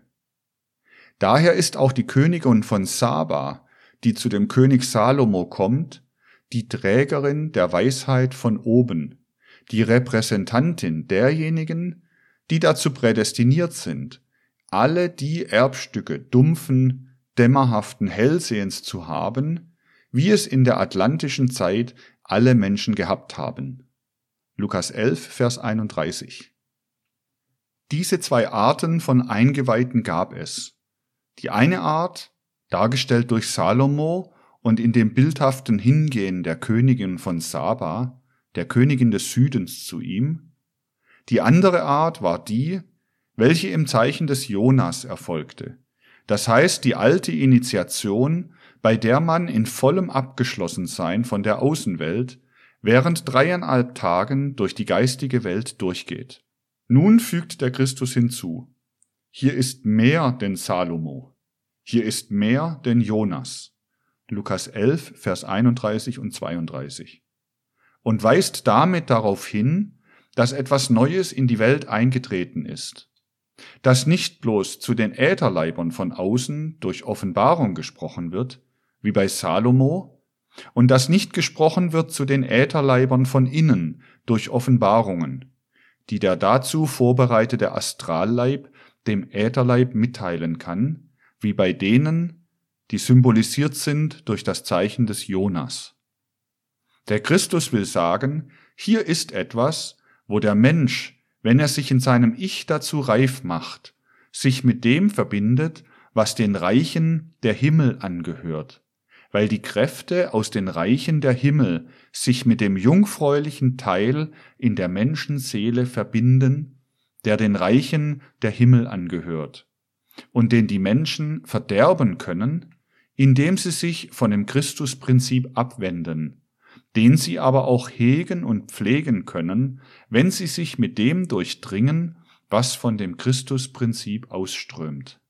Daher ist auch die Königin von Saba, die zu dem König Salomo kommt, die Trägerin der Weisheit von oben, die Repräsentantin derjenigen, die dazu prädestiniert sind, alle die Erbstücke dumpfen, dämmerhaften Hellsehens zu haben, wie es in der atlantischen Zeit alle Menschen gehabt haben. Lukas 11, Vers 31. Diese zwei Arten von Eingeweihten gab es. Die eine Art, dargestellt durch Salomo und in dem bildhaften Hingehen der Königin von Saba, der Königin des Südens zu ihm. Die andere Art war die, welche im Zeichen des Jonas erfolgte, das heißt die alte Initiation, bei der man in vollem Abgeschlossensein von der Außenwelt während dreieinhalb Tagen durch die geistige Welt durchgeht. Nun fügt der Christus hinzu, hier ist mehr denn Salomo, hier ist mehr denn Jonas. Lukas 11, Vers 31 und 32. Und weist damit darauf hin, dass etwas Neues in die Welt eingetreten ist dass nicht bloß zu den Ätherleibern von außen durch Offenbarung gesprochen wird, wie bei Salomo, und dass nicht gesprochen wird zu den Ätherleibern von innen durch Offenbarungen, die der dazu vorbereitete Astralleib dem Ätherleib mitteilen kann, wie bei denen, die symbolisiert sind durch das Zeichen des Jonas. Der Christus will sagen, hier ist etwas, wo der Mensch wenn er sich in seinem Ich dazu reif macht, sich mit dem verbindet, was den Reichen der Himmel angehört, weil die Kräfte aus den Reichen der Himmel sich mit dem jungfräulichen Teil in der Menschenseele verbinden, der den Reichen der Himmel angehört, und den die Menschen verderben können, indem sie sich von dem Christusprinzip abwenden, den sie aber auch hegen und pflegen können, wenn sie sich mit dem durchdringen, was von dem Christusprinzip ausströmt.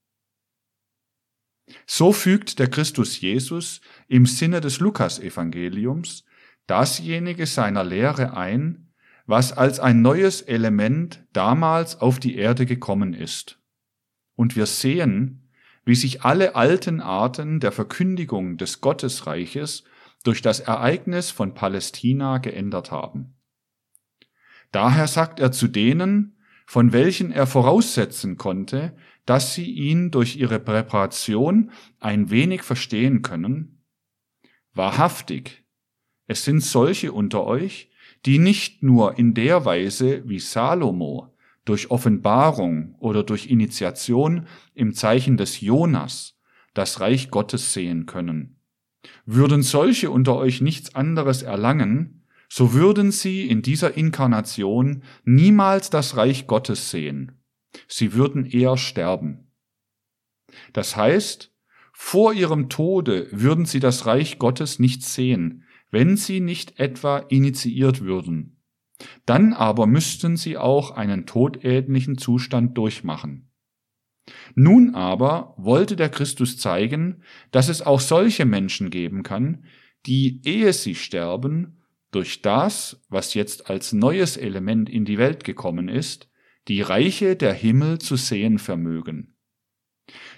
So fügt der Christus Jesus im Sinne des Lukasevangeliums dasjenige seiner Lehre ein, was als ein neues Element damals auf die Erde gekommen ist. Und wir sehen, wie sich alle alten Arten der Verkündigung des Gottesreiches durch das Ereignis von Palästina geändert haben. Daher sagt er zu denen, von welchen er voraussetzen konnte, dass sie ihn durch ihre Präparation ein wenig verstehen können, wahrhaftig, es sind solche unter euch, die nicht nur in der Weise wie Salomo durch Offenbarung oder durch Initiation im Zeichen des Jonas das Reich Gottes sehen können. Würden solche unter euch nichts anderes erlangen, so würden sie in dieser Inkarnation niemals das Reich Gottes sehen. Sie würden eher sterben. Das heißt, vor ihrem Tode würden sie das Reich Gottes nicht sehen, wenn sie nicht etwa initiiert würden. Dann aber müssten sie auch einen todähnlichen Zustand durchmachen. Nun aber wollte der Christus zeigen, dass es auch solche Menschen geben kann, die, ehe sie sterben, durch das, was jetzt als neues Element in die Welt gekommen ist, die Reiche der Himmel zu sehen vermögen.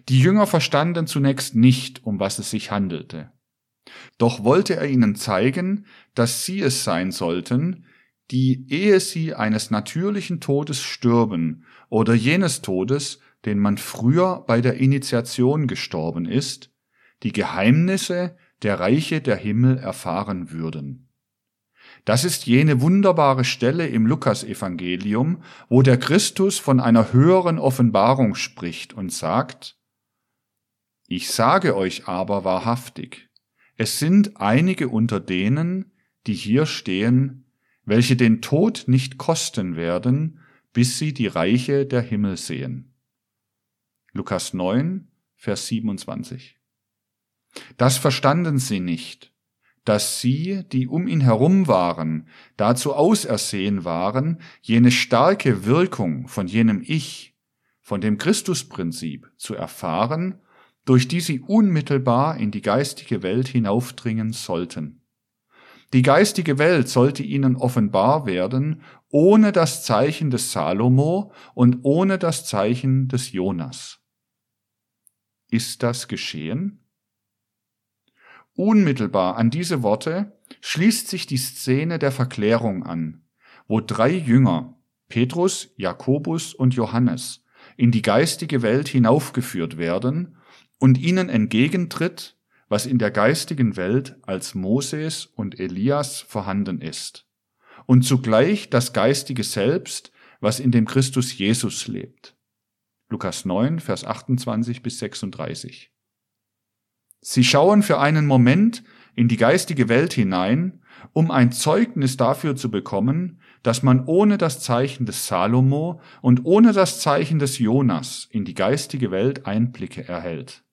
Die Jünger verstanden zunächst nicht, um was es sich handelte. Doch wollte er ihnen zeigen, dass sie es sein sollten, die, ehe sie eines natürlichen Todes stürben oder jenes Todes, den man früher bei der Initiation gestorben ist, die Geheimnisse der Reiche der Himmel erfahren würden. Das ist jene wunderbare Stelle im Lukasevangelium, wo der Christus von einer höheren Offenbarung spricht und sagt, Ich sage euch aber wahrhaftig, es sind einige unter denen, die hier stehen, welche den Tod nicht kosten werden, bis sie die Reiche der Himmel sehen. Lukas 9, Vers 27. Das verstanden sie nicht, dass sie, die um ihn herum waren, dazu ausersehen waren, jene starke Wirkung von jenem Ich, von dem Christusprinzip zu erfahren durch die sie unmittelbar in die geistige Welt hinaufdringen sollten. Die geistige Welt sollte ihnen offenbar werden, ohne das Zeichen des Salomo und ohne das Zeichen des Jonas. Ist das geschehen? Unmittelbar an diese Worte schließt sich die Szene der Verklärung an, wo drei Jünger, Petrus, Jakobus und Johannes, in die geistige Welt hinaufgeführt werden und ihnen entgegentritt, was in der geistigen Welt als Moses und Elias vorhanden ist, und zugleich das geistige Selbst, was in dem Christus Jesus lebt. Lukas 9, Vers 28 bis 36. Sie schauen für einen Moment in die geistige Welt hinein, um ein Zeugnis dafür zu bekommen, dass man ohne das Zeichen des Salomo und ohne das Zeichen des Jonas in die geistige Welt Einblicke erhält.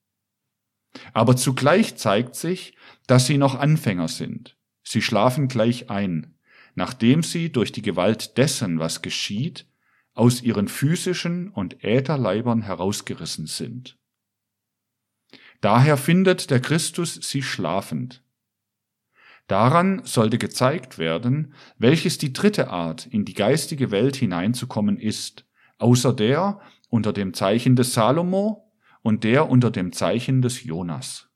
Aber zugleich zeigt sich, dass sie noch Anfänger sind. Sie schlafen gleich ein, nachdem sie durch die Gewalt dessen, was geschieht, aus ihren physischen und Ätherleibern herausgerissen sind. Daher findet der Christus sie schlafend. Daran sollte gezeigt werden, welches die dritte Art, in die geistige Welt hineinzukommen ist, außer der unter dem Zeichen des Salomo und der unter dem Zeichen des Jonas.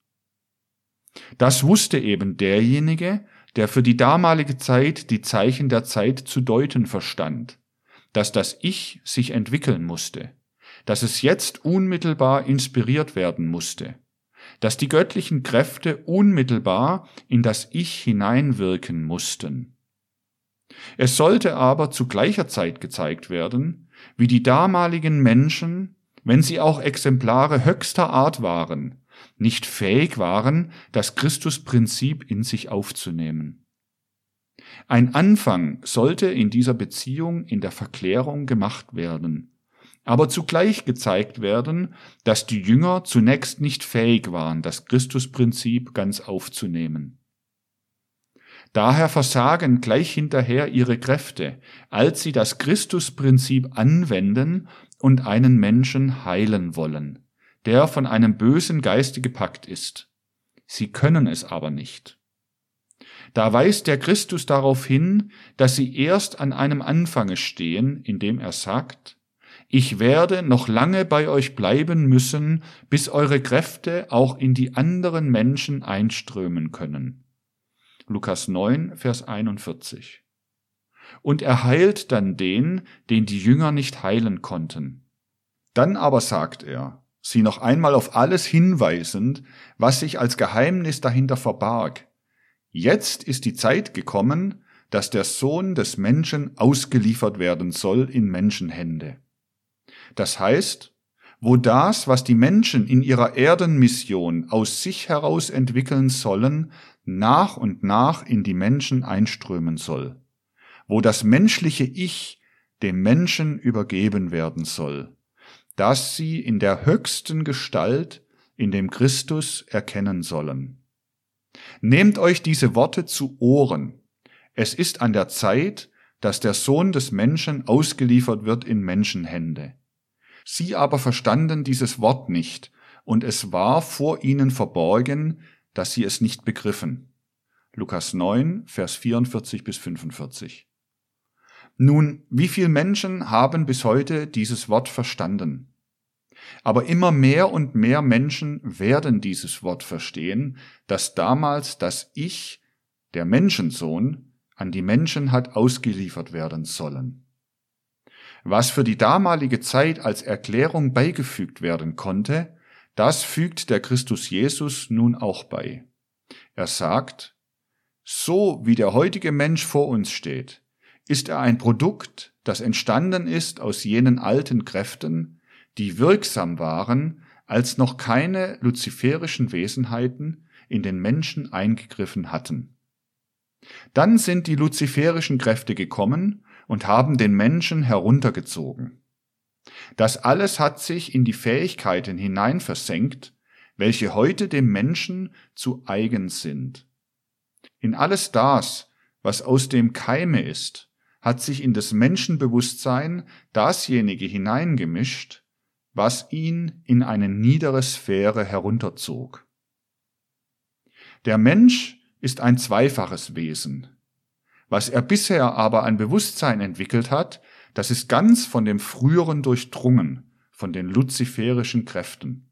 Das wusste eben derjenige, der für die damalige Zeit die Zeichen der Zeit zu deuten verstand, dass das Ich sich entwickeln musste, dass es jetzt unmittelbar inspiriert werden musste, dass die göttlichen Kräfte unmittelbar in das Ich hineinwirken mussten. Es sollte aber zu gleicher Zeit gezeigt werden, wie die damaligen Menschen wenn sie auch Exemplare höchster Art waren, nicht fähig waren, das Christusprinzip in sich aufzunehmen. Ein Anfang sollte in dieser Beziehung in der Verklärung gemacht werden, aber zugleich gezeigt werden, dass die Jünger zunächst nicht fähig waren, das Christusprinzip ganz aufzunehmen. Daher versagen gleich hinterher ihre Kräfte, als sie das Christusprinzip anwenden und einen Menschen heilen wollen, der von einem bösen Geiste gepackt ist. Sie können es aber nicht. Da weist der Christus darauf hin, dass sie erst an einem Anfange stehen, indem er sagt, ich werde noch lange bei euch bleiben müssen, bis eure Kräfte auch in die anderen Menschen einströmen können. Lukas 9, Vers 41. Und er heilt dann den, den die Jünger nicht heilen konnten. Dann aber sagt er, sie noch einmal auf alles hinweisend, was sich als Geheimnis dahinter verbarg. Jetzt ist die Zeit gekommen, dass der Sohn des Menschen ausgeliefert werden soll in Menschenhände. Das heißt, wo das, was die Menschen in ihrer Erdenmission aus sich heraus entwickeln sollen, nach und nach in die Menschen einströmen soll, wo das menschliche Ich dem Menschen übergeben werden soll, dass sie in der höchsten Gestalt in dem Christus erkennen sollen. Nehmt euch diese Worte zu Ohren. Es ist an der Zeit, dass der Sohn des Menschen ausgeliefert wird in Menschenhände. Sie aber verstanden dieses Wort nicht, und es war vor ihnen verborgen, dass sie es nicht begriffen. Lukas 9, Vers 44 bis 45. Nun, wie viele Menschen haben bis heute dieses Wort verstanden? Aber immer mehr und mehr Menschen werden dieses Wort verstehen, dass damals das Ich, der Menschensohn, an die Menschen hat ausgeliefert werden sollen. Was für die damalige Zeit als Erklärung beigefügt werden konnte, das fügt der Christus Jesus nun auch bei. Er sagt, so wie der heutige Mensch vor uns steht, ist er ein Produkt, das entstanden ist aus jenen alten Kräften, die wirksam waren, als noch keine luziferischen Wesenheiten in den Menschen eingegriffen hatten. Dann sind die luziferischen Kräfte gekommen und haben den Menschen heruntergezogen. Das alles hat sich in die Fähigkeiten hinein versenkt, welche heute dem Menschen zu eigen sind. In alles das, was aus dem Keime ist, hat sich in das Menschenbewusstsein dasjenige hineingemischt, was ihn in eine niedere Sphäre herunterzog. Der Mensch ist ein zweifaches Wesen, was er bisher aber an Bewusstsein entwickelt hat, das ist ganz von dem früheren durchdrungen, von den luziferischen Kräften.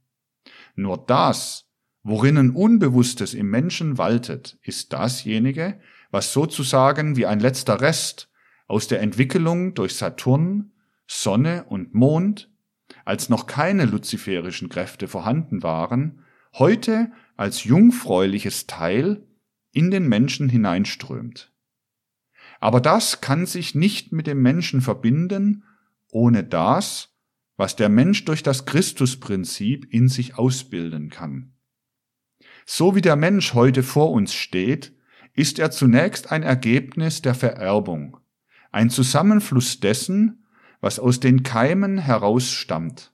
Nur das, worinnen Unbewusstes im Menschen waltet, ist dasjenige, was sozusagen wie ein letzter Rest aus der Entwicklung durch Saturn, Sonne und Mond, als noch keine luziferischen Kräfte vorhanden waren, heute als jungfräuliches Teil in den Menschen hineinströmt. Aber das kann sich nicht mit dem Menschen verbinden, ohne das, was der Mensch durch das Christusprinzip in sich ausbilden kann. So wie der Mensch heute vor uns steht, ist er zunächst ein Ergebnis der Vererbung, ein Zusammenfluss dessen, was aus den Keimen herausstammt.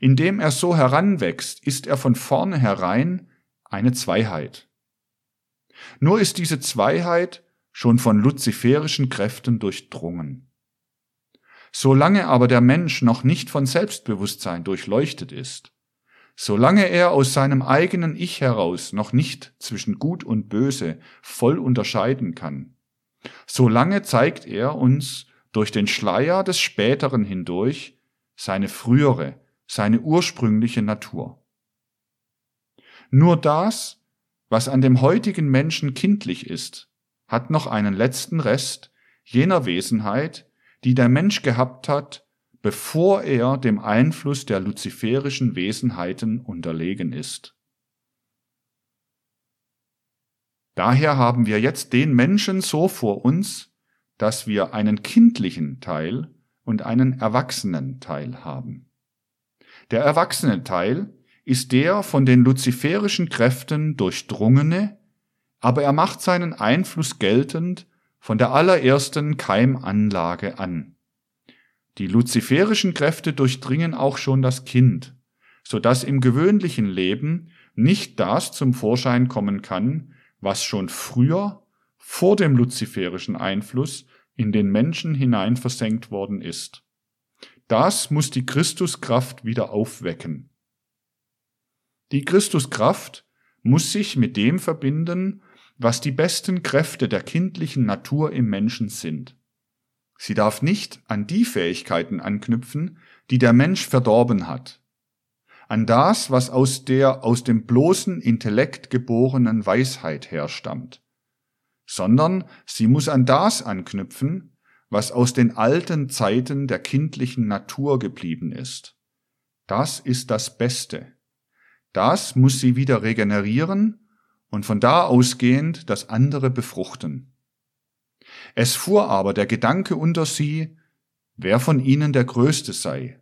Indem er so heranwächst, ist er von vornherein eine Zweiheit. Nur ist diese Zweiheit schon von luziferischen Kräften durchdrungen. Solange aber der Mensch noch nicht von Selbstbewusstsein durchleuchtet ist, solange er aus seinem eigenen Ich heraus noch nicht zwischen Gut und Böse voll unterscheiden kann, solange zeigt er uns durch den Schleier des Späteren hindurch seine frühere, seine ursprüngliche Natur. Nur das, was an dem heutigen Menschen kindlich ist, hat noch einen letzten Rest jener Wesenheit, die der Mensch gehabt hat, bevor er dem Einfluss der luziferischen Wesenheiten unterlegen ist. Daher haben wir jetzt den Menschen so vor uns, dass wir einen kindlichen Teil und einen erwachsenen Teil haben. Der erwachsene Teil ist der von den luziferischen Kräften durchdrungene, aber er macht seinen Einfluss geltend von der allerersten Keimanlage an. Die luziferischen Kräfte durchdringen auch schon das Kind, so dass im gewöhnlichen Leben nicht das zum Vorschein kommen kann, was schon früher, vor dem luziferischen Einfluss, in den Menschen hinein versenkt worden ist. Das muss die Christuskraft wieder aufwecken. Die Christuskraft muss sich mit dem verbinden, was die besten Kräfte der kindlichen Natur im Menschen sind. Sie darf nicht an die Fähigkeiten anknüpfen, die der Mensch verdorben hat, an das, was aus der aus dem bloßen Intellekt geborenen Weisheit herstammt, sondern sie muss an das anknüpfen, was aus den alten Zeiten der kindlichen Natur geblieben ist. Das ist das Beste. Das muss sie wieder regenerieren und von da ausgehend das andere befruchten. Es fuhr aber der Gedanke unter sie, wer von ihnen der Größte sei.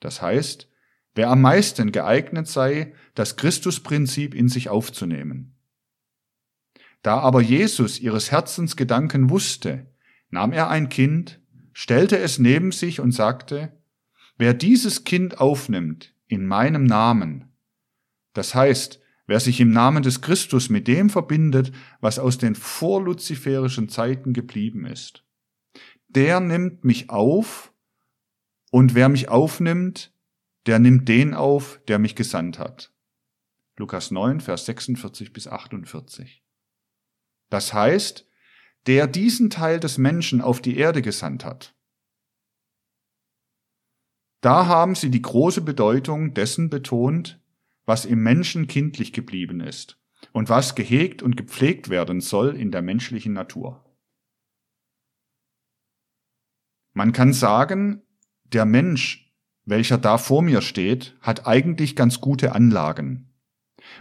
Das heißt, wer am meisten geeignet sei, das Christusprinzip in sich aufzunehmen. Da aber Jesus ihres Herzens Gedanken wusste, nahm er ein Kind, stellte es neben sich und sagte, wer dieses Kind aufnimmt in meinem Namen, das heißt, wer sich im Namen des Christus mit dem verbindet, was aus den vorluziferischen Zeiten geblieben ist, der nimmt mich auf, und wer mich aufnimmt, der nimmt den auf, der mich gesandt hat. Lukas 9, Vers 46 bis 48. Das heißt, der diesen Teil des Menschen auf die Erde gesandt hat. Da haben sie die große Bedeutung dessen betont, was im Menschen kindlich geblieben ist und was gehegt und gepflegt werden soll in der menschlichen Natur. Man kann sagen, der Mensch, welcher da vor mir steht, hat eigentlich ganz gute Anlagen.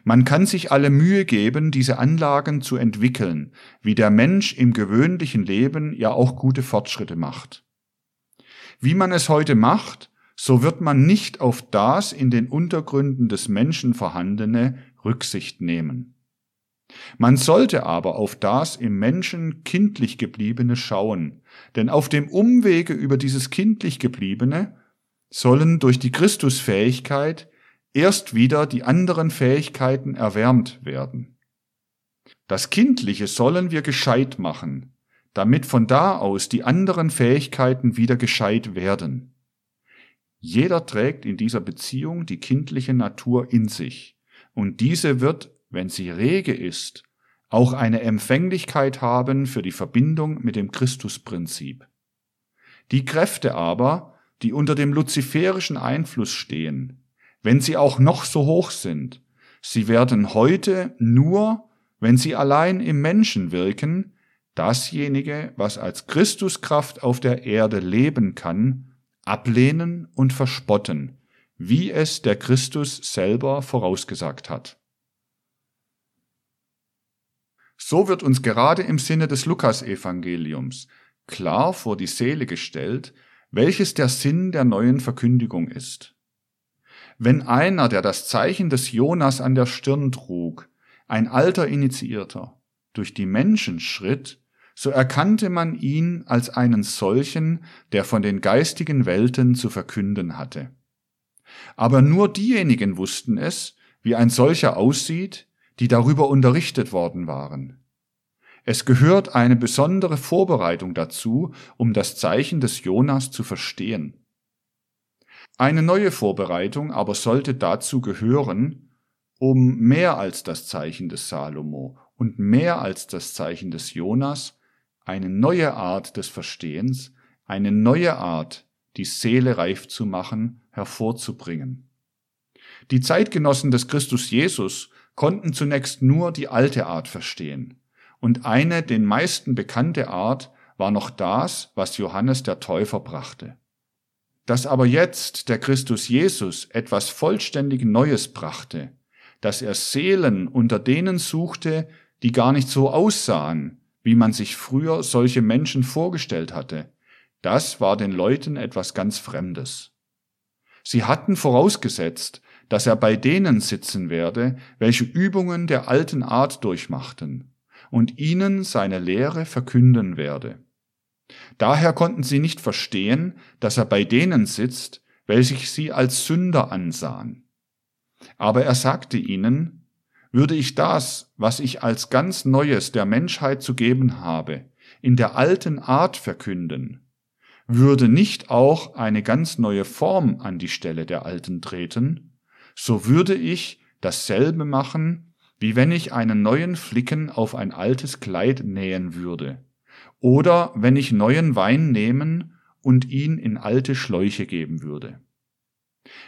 Man kann sich alle Mühe geben, diese Anlagen zu entwickeln, wie der Mensch im gewöhnlichen Leben ja auch gute Fortschritte macht. Wie man es heute macht, so wird man nicht auf das in den Untergründen des Menschen vorhandene Rücksicht nehmen. Man sollte aber auf das im Menschen kindlich gebliebene schauen, denn auf dem Umwege über dieses kindlich gebliebene sollen durch die Christusfähigkeit erst wieder die anderen Fähigkeiten erwärmt werden. Das Kindliche sollen wir gescheit machen, damit von da aus die anderen Fähigkeiten wieder gescheit werden. Jeder trägt in dieser Beziehung die kindliche Natur in sich, und diese wird, wenn sie rege ist, auch eine Empfänglichkeit haben für die Verbindung mit dem Christusprinzip. Die Kräfte aber, die unter dem luziferischen Einfluss stehen, wenn sie auch noch so hoch sind. Sie werden heute nur, wenn sie allein im Menschen wirken, dasjenige, was als Christuskraft auf der Erde leben kann, ablehnen und verspotten, wie es der Christus selber vorausgesagt hat. So wird uns gerade im Sinne des Lukasevangeliums klar vor die Seele gestellt, welches der Sinn der neuen Verkündigung ist. Wenn einer, der das Zeichen des Jonas an der Stirn trug, ein alter Initiierter, durch die Menschen schritt, so erkannte man ihn als einen solchen, der von den geistigen Welten zu verkünden hatte. Aber nur diejenigen wussten es, wie ein solcher aussieht, die darüber unterrichtet worden waren. Es gehört eine besondere Vorbereitung dazu, um das Zeichen des Jonas zu verstehen. Eine neue Vorbereitung aber sollte dazu gehören, um mehr als das Zeichen des Salomo und mehr als das Zeichen des Jonas eine neue Art des Verstehens, eine neue Art, die Seele reif zu machen, hervorzubringen. Die Zeitgenossen des Christus Jesus konnten zunächst nur die alte Art verstehen, und eine den meisten bekannte Art war noch das, was Johannes der Täufer brachte. Dass aber jetzt der Christus Jesus etwas vollständig Neues brachte, dass er Seelen unter denen suchte, die gar nicht so aussahen, wie man sich früher solche Menschen vorgestellt hatte, das war den Leuten etwas ganz Fremdes. Sie hatten vorausgesetzt, dass er bei denen sitzen werde, welche Übungen der alten Art durchmachten, und ihnen seine Lehre verkünden werde. Daher konnten sie nicht verstehen, dass er bei denen sitzt, welche sie als Sünder ansahen. Aber er sagte ihnen, würde ich das, was ich als ganz Neues der Menschheit zu geben habe, in der alten Art verkünden, würde nicht auch eine ganz neue Form an die Stelle der alten treten, so würde ich dasselbe machen, wie wenn ich einen neuen Flicken auf ein altes Kleid nähen würde, oder wenn ich neuen Wein nehmen und ihn in alte Schläuche geben würde.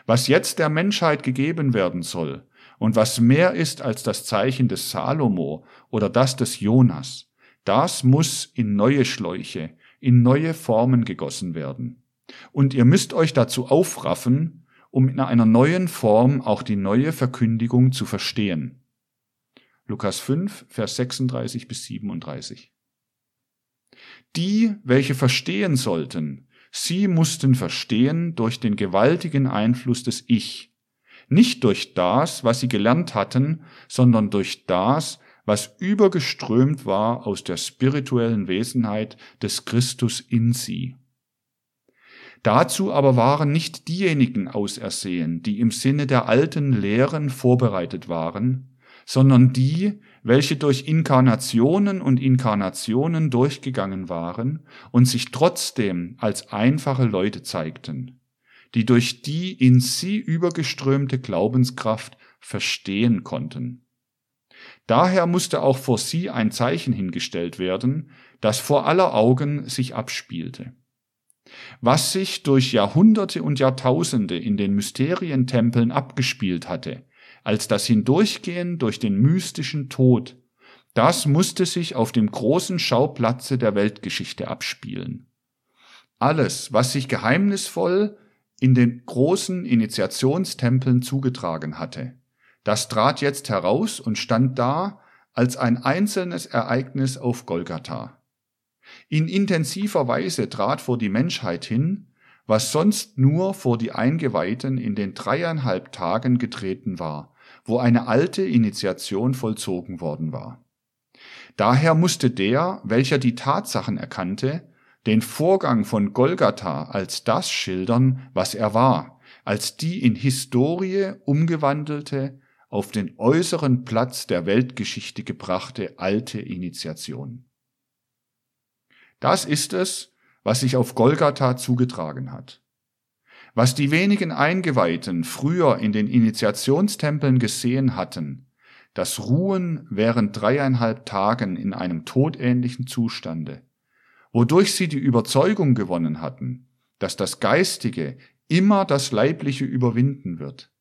Was jetzt der Menschheit gegeben werden soll, und was mehr ist als das Zeichen des Salomo oder das des Jonas, das muss in neue Schläuche, in neue Formen gegossen werden. Und ihr müsst euch dazu aufraffen, um in einer neuen Form auch die neue Verkündigung zu verstehen. Lukas 5, Vers 36 bis 37. Die, welche verstehen sollten, sie mussten verstehen durch den gewaltigen Einfluss des Ich, nicht durch das, was sie gelernt hatten, sondern durch das, was übergeströmt war aus der spirituellen Wesenheit des Christus in sie. Dazu aber waren nicht diejenigen ausersehen, die im Sinne der alten Lehren vorbereitet waren, sondern die, welche durch Inkarnationen und Inkarnationen durchgegangen waren und sich trotzdem als einfache Leute zeigten, die durch die in sie übergeströmte Glaubenskraft verstehen konnten. Daher musste auch vor sie ein Zeichen hingestellt werden, das vor aller Augen sich abspielte. Was sich durch Jahrhunderte und Jahrtausende in den Mysterientempeln abgespielt hatte, als das Hindurchgehen durch den mystischen Tod, das musste sich auf dem großen Schauplatze der Weltgeschichte abspielen. Alles, was sich geheimnisvoll in den großen Initiationstempeln zugetragen hatte, das trat jetzt heraus und stand da als ein einzelnes Ereignis auf Golgatha. In intensiver Weise trat vor die Menschheit hin, was sonst nur vor die Eingeweihten in den dreieinhalb Tagen getreten war, wo eine alte Initiation vollzogen worden war. Daher musste der, welcher die Tatsachen erkannte, den Vorgang von Golgatha als das schildern, was er war, als die in Historie umgewandelte, auf den äußeren Platz der Weltgeschichte gebrachte alte Initiation. Das ist es, was sich auf Golgatha zugetragen hat. Was die wenigen Eingeweihten früher in den Initiationstempeln gesehen hatten, das Ruhen während dreieinhalb Tagen in einem todähnlichen Zustande, wodurch sie die Überzeugung gewonnen hatten, dass das Geistige immer das Leibliche überwinden wird,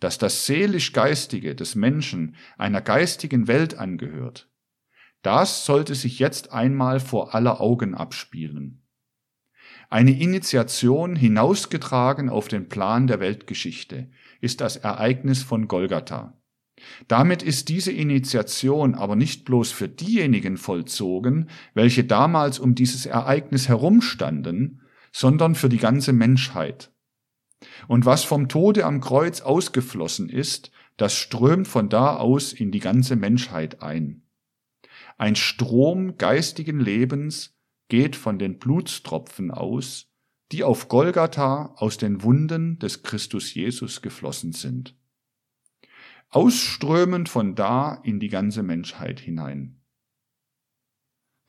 dass das seelisch-geistige des Menschen einer geistigen Welt angehört. Das sollte sich jetzt einmal vor aller Augen abspielen. Eine Initiation hinausgetragen auf den Plan der Weltgeschichte ist das Ereignis von Golgatha. Damit ist diese Initiation aber nicht bloß für diejenigen vollzogen, welche damals um dieses Ereignis herumstanden, sondern für die ganze Menschheit. Und was vom Tode am Kreuz ausgeflossen ist, das strömt von da aus in die ganze Menschheit ein. Ein Strom geistigen Lebens geht von den Blutstropfen aus, die auf Golgatha aus den Wunden des Christus Jesus geflossen sind. Ausströmend von da in die ganze Menschheit hinein.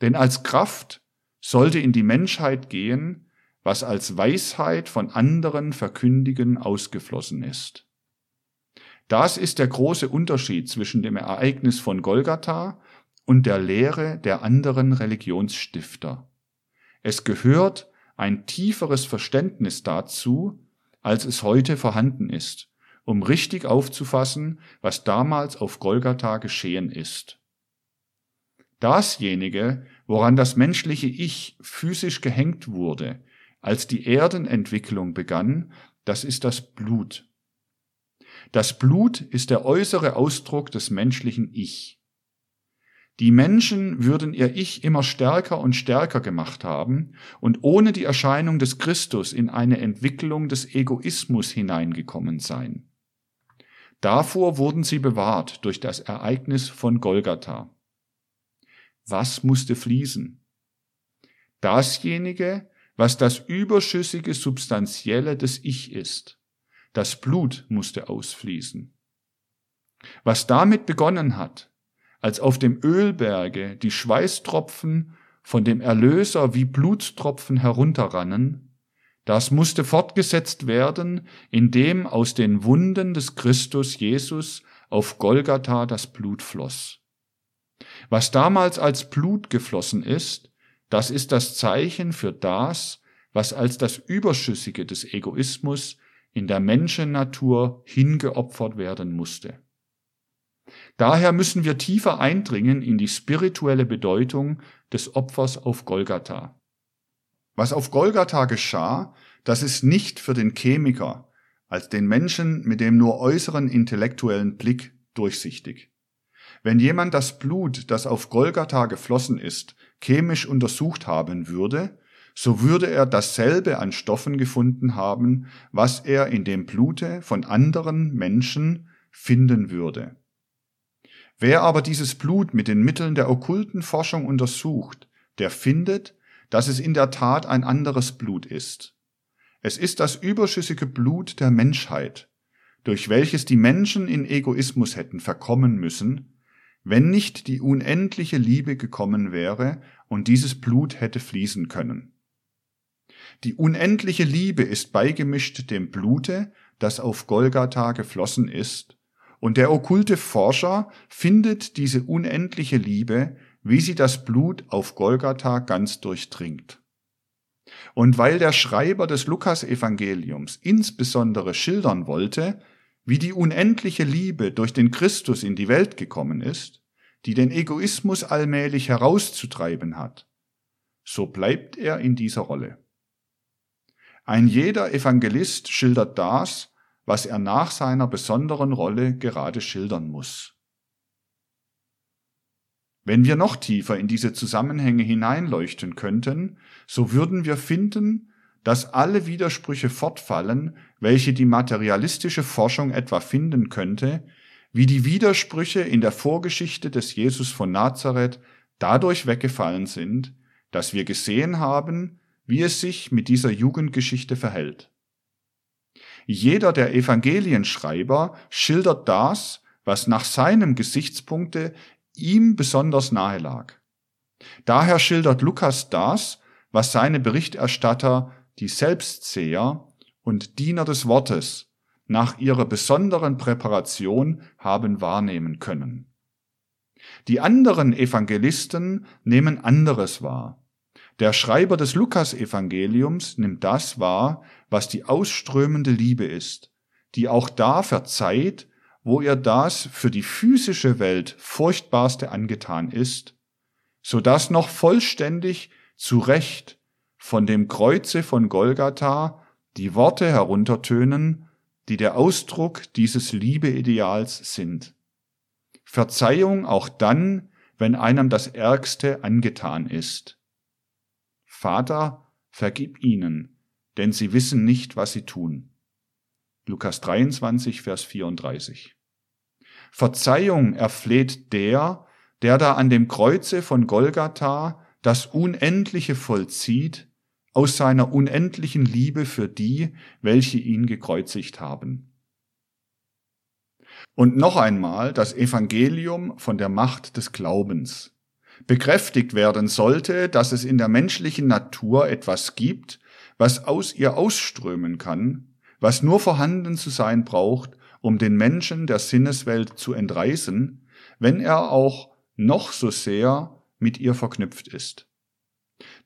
Denn als Kraft sollte in die Menschheit gehen, was als Weisheit von anderen verkündigen ausgeflossen ist. Das ist der große Unterschied zwischen dem Ereignis von Golgatha und der Lehre der anderen Religionsstifter. Es gehört ein tieferes Verständnis dazu, als es heute vorhanden ist, um richtig aufzufassen, was damals auf Golgatha geschehen ist. Dasjenige, woran das menschliche Ich physisch gehängt wurde, als die Erdenentwicklung begann, das ist das Blut. Das Blut ist der äußere Ausdruck des menschlichen Ich. Die Menschen würden ihr Ich immer stärker und stärker gemacht haben und ohne die Erscheinung des Christus in eine Entwicklung des Egoismus hineingekommen sein. Davor wurden sie bewahrt durch das Ereignis von Golgatha. Was musste fließen? Dasjenige, was das überschüssige Substanzielle des Ich ist. Das Blut musste ausfließen. Was damit begonnen hat, als auf dem Ölberge die Schweißtropfen von dem Erlöser wie Blutstropfen herunterrannen, das musste fortgesetzt werden, indem aus den Wunden des Christus Jesus auf Golgatha das Blut floss. Was damals als Blut geflossen ist, das ist das Zeichen für das, was als das Überschüssige des Egoismus in der Menschennatur hingeopfert werden musste. Daher müssen wir tiefer eindringen in die spirituelle Bedeutung des Opfers auf Golgatha. Was auf Golgatha geschah, das ist nicht für den Chemiker, als den Menschen mit dem nur äußeren intellektuellen Blick durchsichtig. Wenn jemand das Blut, das auf Golgatha geflossen ist, chemisch untersucht haben würde, so würde er dasselbe an Stoffen gefunden haben, was er in dem Blute von anderen Menschen finden würde. Wer aber dieses Blut mit den Mitteln der okkulten Forschung untersucht, der findet, dass es in der Tat ein anderes Blut ist. Es ist das überschüssige Blut der Menschheit, durch welches die Menschen in Egoismus hätten verkommen müssen, wenn nicht die unendliche Liebe gekommen wäre und dieses Blut hätte fließen können. Die unendliche Liebe ist beigemischt dem Blute, das auf Golgatha geflossen ist, und der okkulte Forscher findet diese unendliche Liebe, wie sie das Blut auf Golgatha ganz durchdringt. Und weil der Schreiber des Lukas-Evangeliums insbesondere schildern wollte, wie die unendliche Liebe durch den Christus in die Welt gekommen ist, die den Egoismus allmählich herauszutreiben hat, so bleibt er in dieser Rolle. Ein jeder Evangelist schildert das, was er nach seiner besonderen Rolle gerade schildern muss. Wenn wir noch tiefer in diese Zusammenhänge hineinleuchten könnten, so würden wir finden, dass alle Widersprüche fortfallen, welche die materialistische Forschung etwa finden könnte, wie die Widersprüche in der Vorgeschichte des Jesus von Nazareth dadurch weggefallen sind, dass wir gesehen haben, wie es sich mit dieser Jugendgeschichte verhält. Jeder der Evangelienschreiber schildert das, was nach seinem Gesichtspunkte ihm besonders nahe lag. Daher schildert Lukas das, was seine Berichterstatter, die Selbstseher und Diener des Wortes, nach ihrer besonderen Präparation haben wahrnehmen können. Die anderen Evangelisten nehmen anderes wahr. Der Schreiber des Lukas-Evangeliums nimmt das wahr, was die ausströmende Liebe ist, die auch da verzeiht, wo ihr das für die physische Welt furchtbarste angetan ist, so dass noch vollständig zu Recht von dem Kreuze von Golgatha die Worte heruntertönen, die der Ausdruck dieses Liebeideals sind. Verzeihung auch dann, wenn einem das Ärgste angetan ist. Vater, vergib ihnen, denn sie wissen nicht, was sie tun. Lukas 23, Vers 34. Verzeihung erfleht der, der da an dem Kreuze von Golgatha das Unendliche vollzieht, aus seiner unendlichen Liebe für die, welche ihn gekreuzigt haben. Und noch einmal das Evangelium von der Macht des Glaubens bekräftigt werden sollte, dass es in der menschlichen Natur etwas gibt, was aus ihr ausströmen kann, was nur vorhanden zu sein braucht, um den Menschen der Sinneswelt zu entreißen, wenn er auch noch so sehr mit ihr verknüpft ist.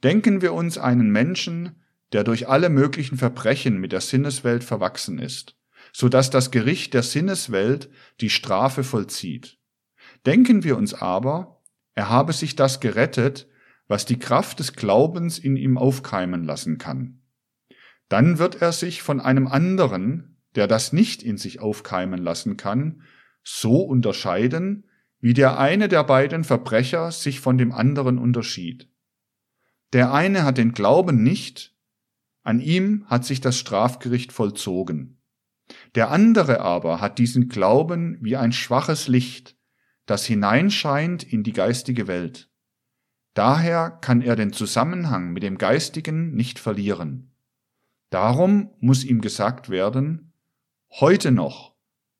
Denken wir uns einen Menschen, der durch alle möglichen Verbrechen mit der Sinneswelt verwachsen ist, so dass das Gericht der Sinneswelt die Strafe vollzieht. Denken wir uns aber er habe sich das gerettet, was die Kraft des Glaubens in ihm aufkeimen lassen kann. Dann wird er sich von einem anderen, der das nicht in sich aufkeimen lassen kann, so unterscheiden, wie der eine der beiden Verbrecher sich von dem anderen unterschied. Der eine hat den Glauben nicht, an ihm hat sich das Strafgericht vollzogen. Der andere aber hat diesen Glauben wie ein schwaches Licht, das hineinscheint in die geistige Welt. Daher kann er den Zusammenhang mit dem Geistigen nicht verlieren. Darum muss ihm gesagt werden, heute noch,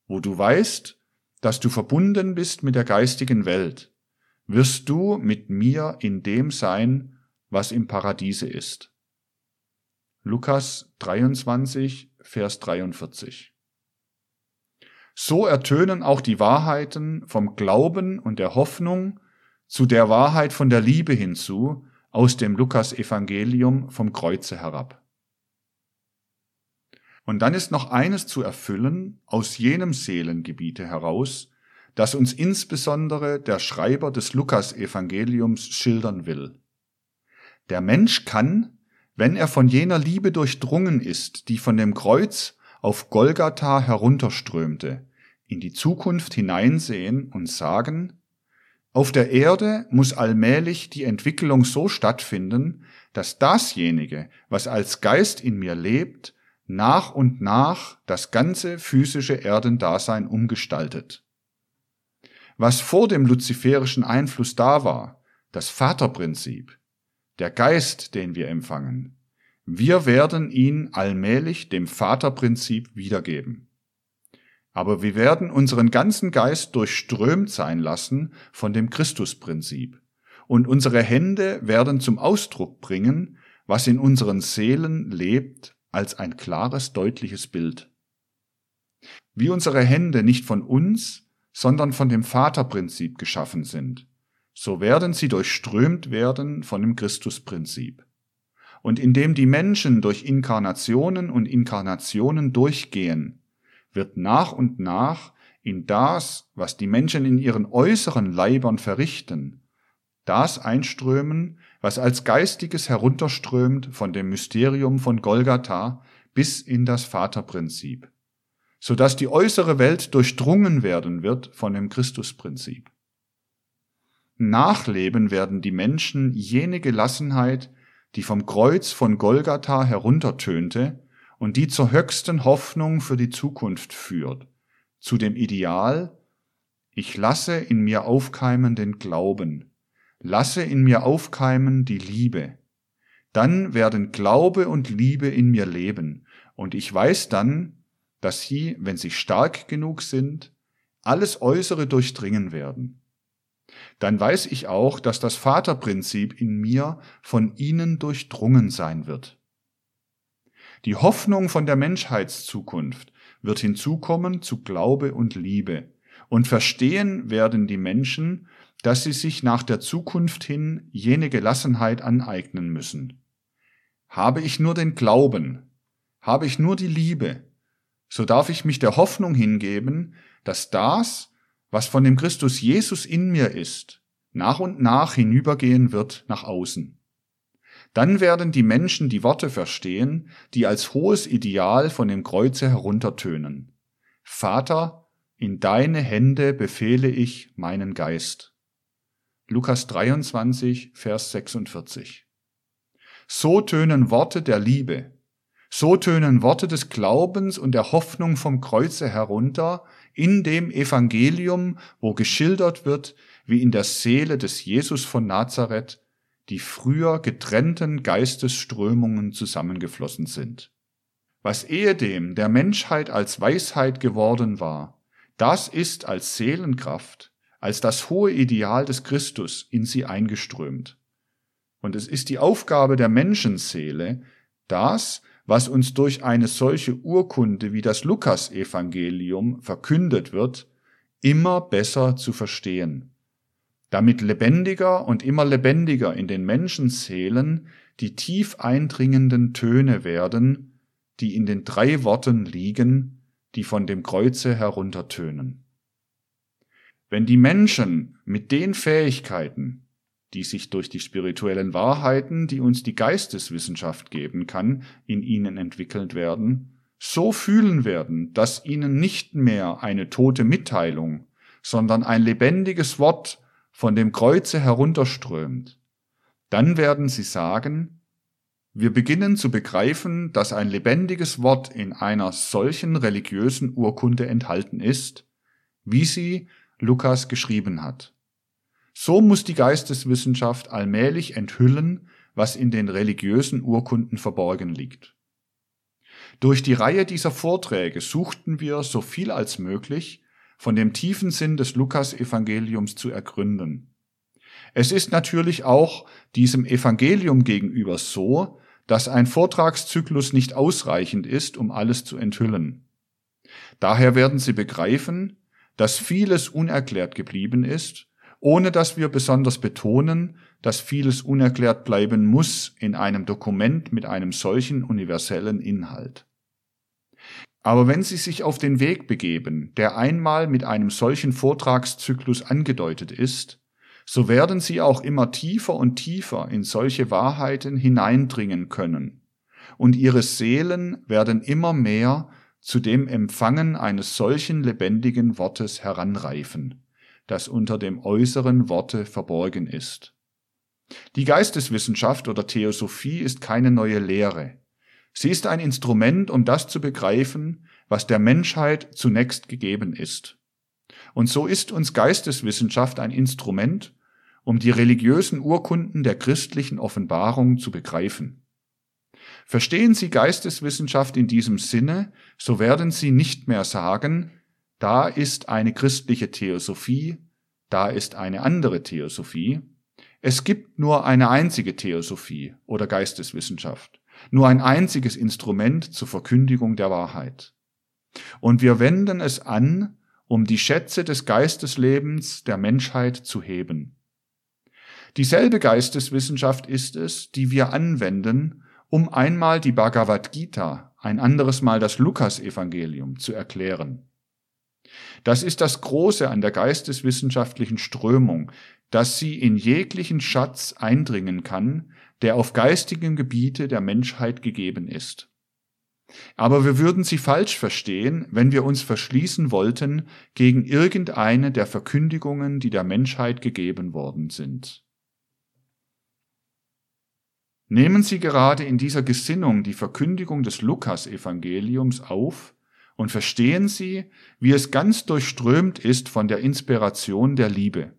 wo du weißt, dass du verbunden bist mit der geistigen Welt, wirst du mit mir in dem sein, was im Paradiese ist. Lukas 23, Vers 43. So ertönen auch die Wahrheiten vom Glauben und der Hoffnung zu der Wahrheit von der Liebe hinzu aus dem Lukas-Evangelium vom Kreuze herab. Und dann ist noch eines zu erfüllen aus jenem Seelengebiete heraus, das uns insbesondere der Schreiber des Lukas-Evangeliums schildern will. Der Mensch kann, wenn er von jener Liebe durchdrungen ist, die von dem Kreuz auf Golgatha herunterströmte, in die Zukunft hineinsehen und sagen, auf der Erde muss allmählich die Entwicklung so stattfinden, dass dasjenige, was als Geist in mir lebt, nach und nach das ganze physische Erdendasein umgestaltet. Was vor dem luziferischen Einfluss da war, das Vaterprinzip, der Geist, den wir empfangen, wir werden ihn allmählich dem Vaterprinzip wiedergeben. Aber wir werden unseren ganzen Geist durchströmt sein lassen von dem Christusprinzip. Und unsere Hände werden zum Ausdruck bringen, was in unseren Seelen lebt, als ein klares, deutliches Bild. Wie unsere Hände nicht von uns, sondern von dem Vaterprinzip geschaffen sind, so werden sie durchströmt werden von dem Christusprinzip. Und indem die Menschen durch Inkarnationen und Inkarnationen durchgehen, wird nach und nach in das, was die Menschen in ihren äußeren Leibern verrichten, das einströmen, was als Geistiges herunterströmt von dem Mysterium von Golgatha bis in das Vaterprinzip, so dass die äußere Welt durchdrungen werden wird von dem Christusprinzip. Nachleben werden die Menschen jene Gelassenheit, die vom Kreuz von Golgatha heruntertönte und die zur höchsten Hoffnung für die Zukunft führt, zu dem Ideal, ich lasse in mir aufkeimen den Glauben, lasse in mir aufkeimen die Liebe. Dann werden Glaube und Liebe in mir leben, und ich weiß dann, dass sie, wenn sie stark genug sind, alles Äußere durchdringen werden. Dann weiß ich auch, dass das Vaterprinzip in mir von ihnen durchdrungen sein wird. Die Hoffnung von der Menschheitszukunft wird hinzukommen zu Glaube und Liebe. Und verstehen werden die Menschen, dass sie sich nach der Zukunft hin jene Gelassenheit aneignen müssen. Habe ich nur den Glauben, habe ich nur die Liebe, so darf ich mich der Hoffnung hingeben, dass das, was von dem Christus Jesus in mir ist, nach und nach hinübergehen wird nach außen. Dann werden die Menschen die Worte verstehen, die als hohes Ideal von dem Kreuze heruntertönen. Vater, in deine Hände befehle ich meinen Geist. Lukas 23, Vers 46. So tönen Worte der Liebe, so tönen Worte des Glaubens und der Hoffnung vom Kreuze herunter in dem Evangelium, wo geschildert wird, wie in der Seele des Jesus von Nazareth die früher getrennten Geistesströmungen zusammengeflossen sind. Was ehedem der Menschheit als Weisheit geworden war, das ist als Seelenkraft, als das hohe Ideal des Christus in sie eingeströmt. Und es ist die Aufgabe der Menschenseele, das, was uns durch eine solche Urkunde wie das Lukasevangelium verkündet wird, immer besser zu verstehen damit lebendiger und immer lebendiger in den Menschenseelen die tief eindringenden Töne werden, die in den drei Worten liegen, die von dem Kreuze heruntertönen. Wenn die Menschen mit den Fähigkeiten, die sich durch die spirituellen Wahrheiten, die uns die Geisteswissenschaft geben kann, in ihnen entwickelt werden, so fühlen werden, dass ihnen nicht mehr eine tote Mitteilung, sondern ein lebendiges Wort von dem Kreuze herunterströmt, dann werden sie sagen, wir beginnen zu begreifen, dass ein lebendiges Wort in einer solchen religiösen Urkunde enthalten ist, wie sie Lukas geschrieben hat. So muss die Geisteswissenschaft allmählich enthüllen, was in den religiösen Urkunden verborgen liegt. Durch die Reihe dieser Vorträge suchten wir so viel als möglich von dem tiefen Sinn des Lukas-Evangeliums zu ergründen. Es ist natürlich auch diesem Evangelium gegenüber so, dass ein Vortragszyklus nicht ausreichend ist, um alles zu enthüllen. Daher werden Sie begreifen, dass vieles unerklärt geblieben ist, ohne dass wir besonders betonen, dass vieles unerklärt bleiben muss in einem Dokument mit einem solchen universellen Inhalt. Aber wenn Sie sich auf den Weg begeben, der einmal mit einem solchen Vortragszyklus angedeutet ist, so werden Sie auch immer tiefer und tiefer in solche Wahrheiten hineindringen können, und Ihre Seelen werden immer mehr zu dem Empfangen eines solchen lebendigen Wortes heranreifen, das unter dem äußeren Worte verborgen ist. Die Geisteswissenschaft oder Theosophie ist keine neue Lehre. Sie ist ein Instrument, um das zu begreifen, was der Menschheit zunächst gegeben ist. Und so ist uns Geisteswissenschaft ein Instrument, um die religiösen Urkunden der christlichen Offenbarung zu begreifen. Verstehen Sie Geisteswissenschaft in diesem Sinne, so werden Sie nicht mehr sagen, da ist eine christliche Theosophie, da ist eine andere Theosophie. Es gibt nur eine einzige Theosophie oder Geisteswissenschaft nur ein einziges Instrument zur Verkündigung der Wahrheit. Und wir wenden es an, um die Schätze des Geisteslebens der Menschheit zu heben. Dieselbe Geisteswissenschaft ist es, die wir anwenden, um einmal die Bhagavad Gita, ein anderes Mal das Lukasevangelium zu erklären. Das ist das Große an der geisteswissenschaftlichen Strömung, dass sie in jeglichen Schatz eindringen kann, der auf geistigem Gebiete der Menschheit gegeben ist. Aber wir würden sie falsch verstehen, wenn wir uns verschließen wollten gegen irgendeine der Verkündigungen, die der Menschheit gegeben worden sind. Nehmen Sie gerade in dieser Gesinnung die Verkündigung des Lukas-Evangeliums auf und verstehen Sie, wie es ganz durchströmt ist von der Inspiration der Liebe.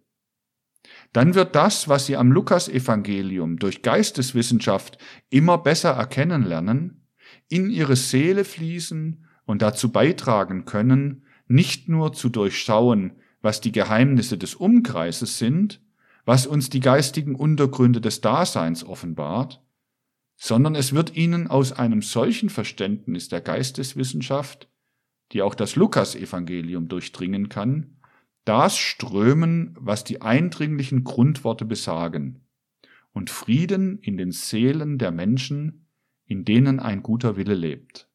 Dann wird das, was Sie am Lukasevangelium durch Geisteswissenschaft immer besser erkennen lernen, in Ihre Seele fließen und dazu beitragen können, nicht nur zu durchschauen, was die Geheimnisse des Umkreises sind, was uns die geistigen Untergründe des Daseins offenbart, sondern es wird ihnen aus einem solchen Verständnis der Geisteswissenschaft, die auch das Lukasevangelium durchdringen kann, das strömen, was die eindringlichen Grundworte besagen, und Frieden in den Seelen der Menschen, in denen ein guter Wille lebt.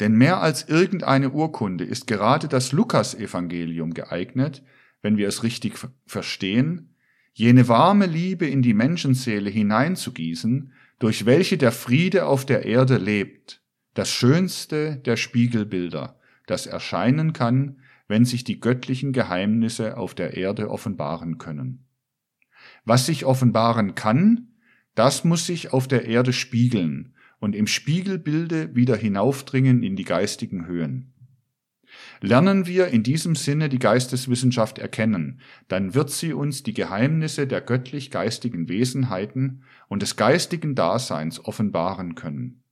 Denn mehr als irgendeine Urkunde ist gerade das Lukasevangelium geeignet, wenn wir es richtig verstehen, jene warme Liebe in die Menschenseele hineinzugießen, durch welche der Friede auf der Erde lebt, das schönste der Spiegelbilder, das erscheinen kann, wenn sich die göttlichen Geheimnisse auf der Erde offenbaren können. Was sich offenbaren kann, das muss sich auf der Erde spiegeln und im Spiegelbilde wieder hinaufdringen in die geistigen Höhen. Lernen wir in diesem Sinne die Geisteswissenschaft erkennen, dann wird sie uns die Geheimnisse der göttlich-geistigen Wesenheiten und des geistigen Daseins offenbaren können.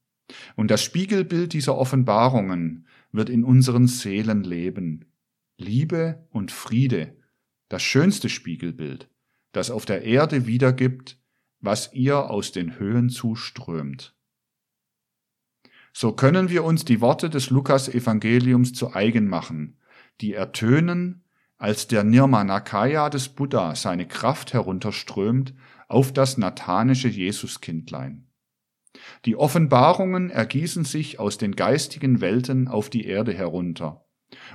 Und das Spiegelbild dieser Offenbarungen wird in unseren Seelen leben, Liebe und Friede, das schönste Spiegelbild, das auf der Erde wiedergibt, was ihr aus den Höhen zuströmt. So können wir uns die Worte des Lukas-Evangeliums zu eigen machen, die ertönen, als der Nirmanakaya des Buddha seine Kraft herunterströmt auf das nathanische Jesuskindlein. Die Offenbarungen ergießen sich aus den geistigen Welten auf die Erde herunter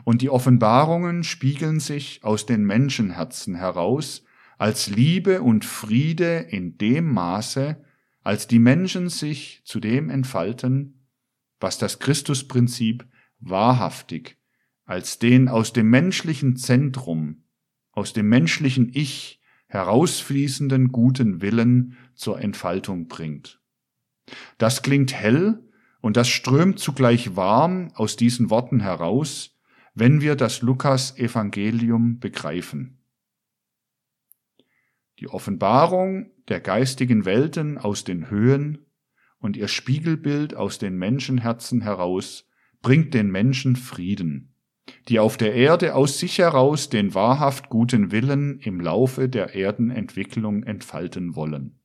und die Offenbarungen spiegeln sich aus den Menschenherzen heraus als Liebe und Friede in dem Maße, als die Menschen sich zu dem entfalten, was das Christusprinzip wahrhaftig als den aus dem menschlichen Zentrum, aus dem menschlichen Ich herausfließenden guten Willen zur Entfaltung bringt. Das klingt hell und das strömt zugleich warm aus diesen Worten heraus, wenn wir das Lukas-Evangelium begreifen. Die Offenbarung der geistigen Welten aus den Höhen und ihr Spiegelbild aus den Menschenherzen heraus bringt den Menschen Frieden, die auf der Erde aus sich heraus den wahrhaft guten Willen im Laufe der Erdenentwicklung entfalten wollen.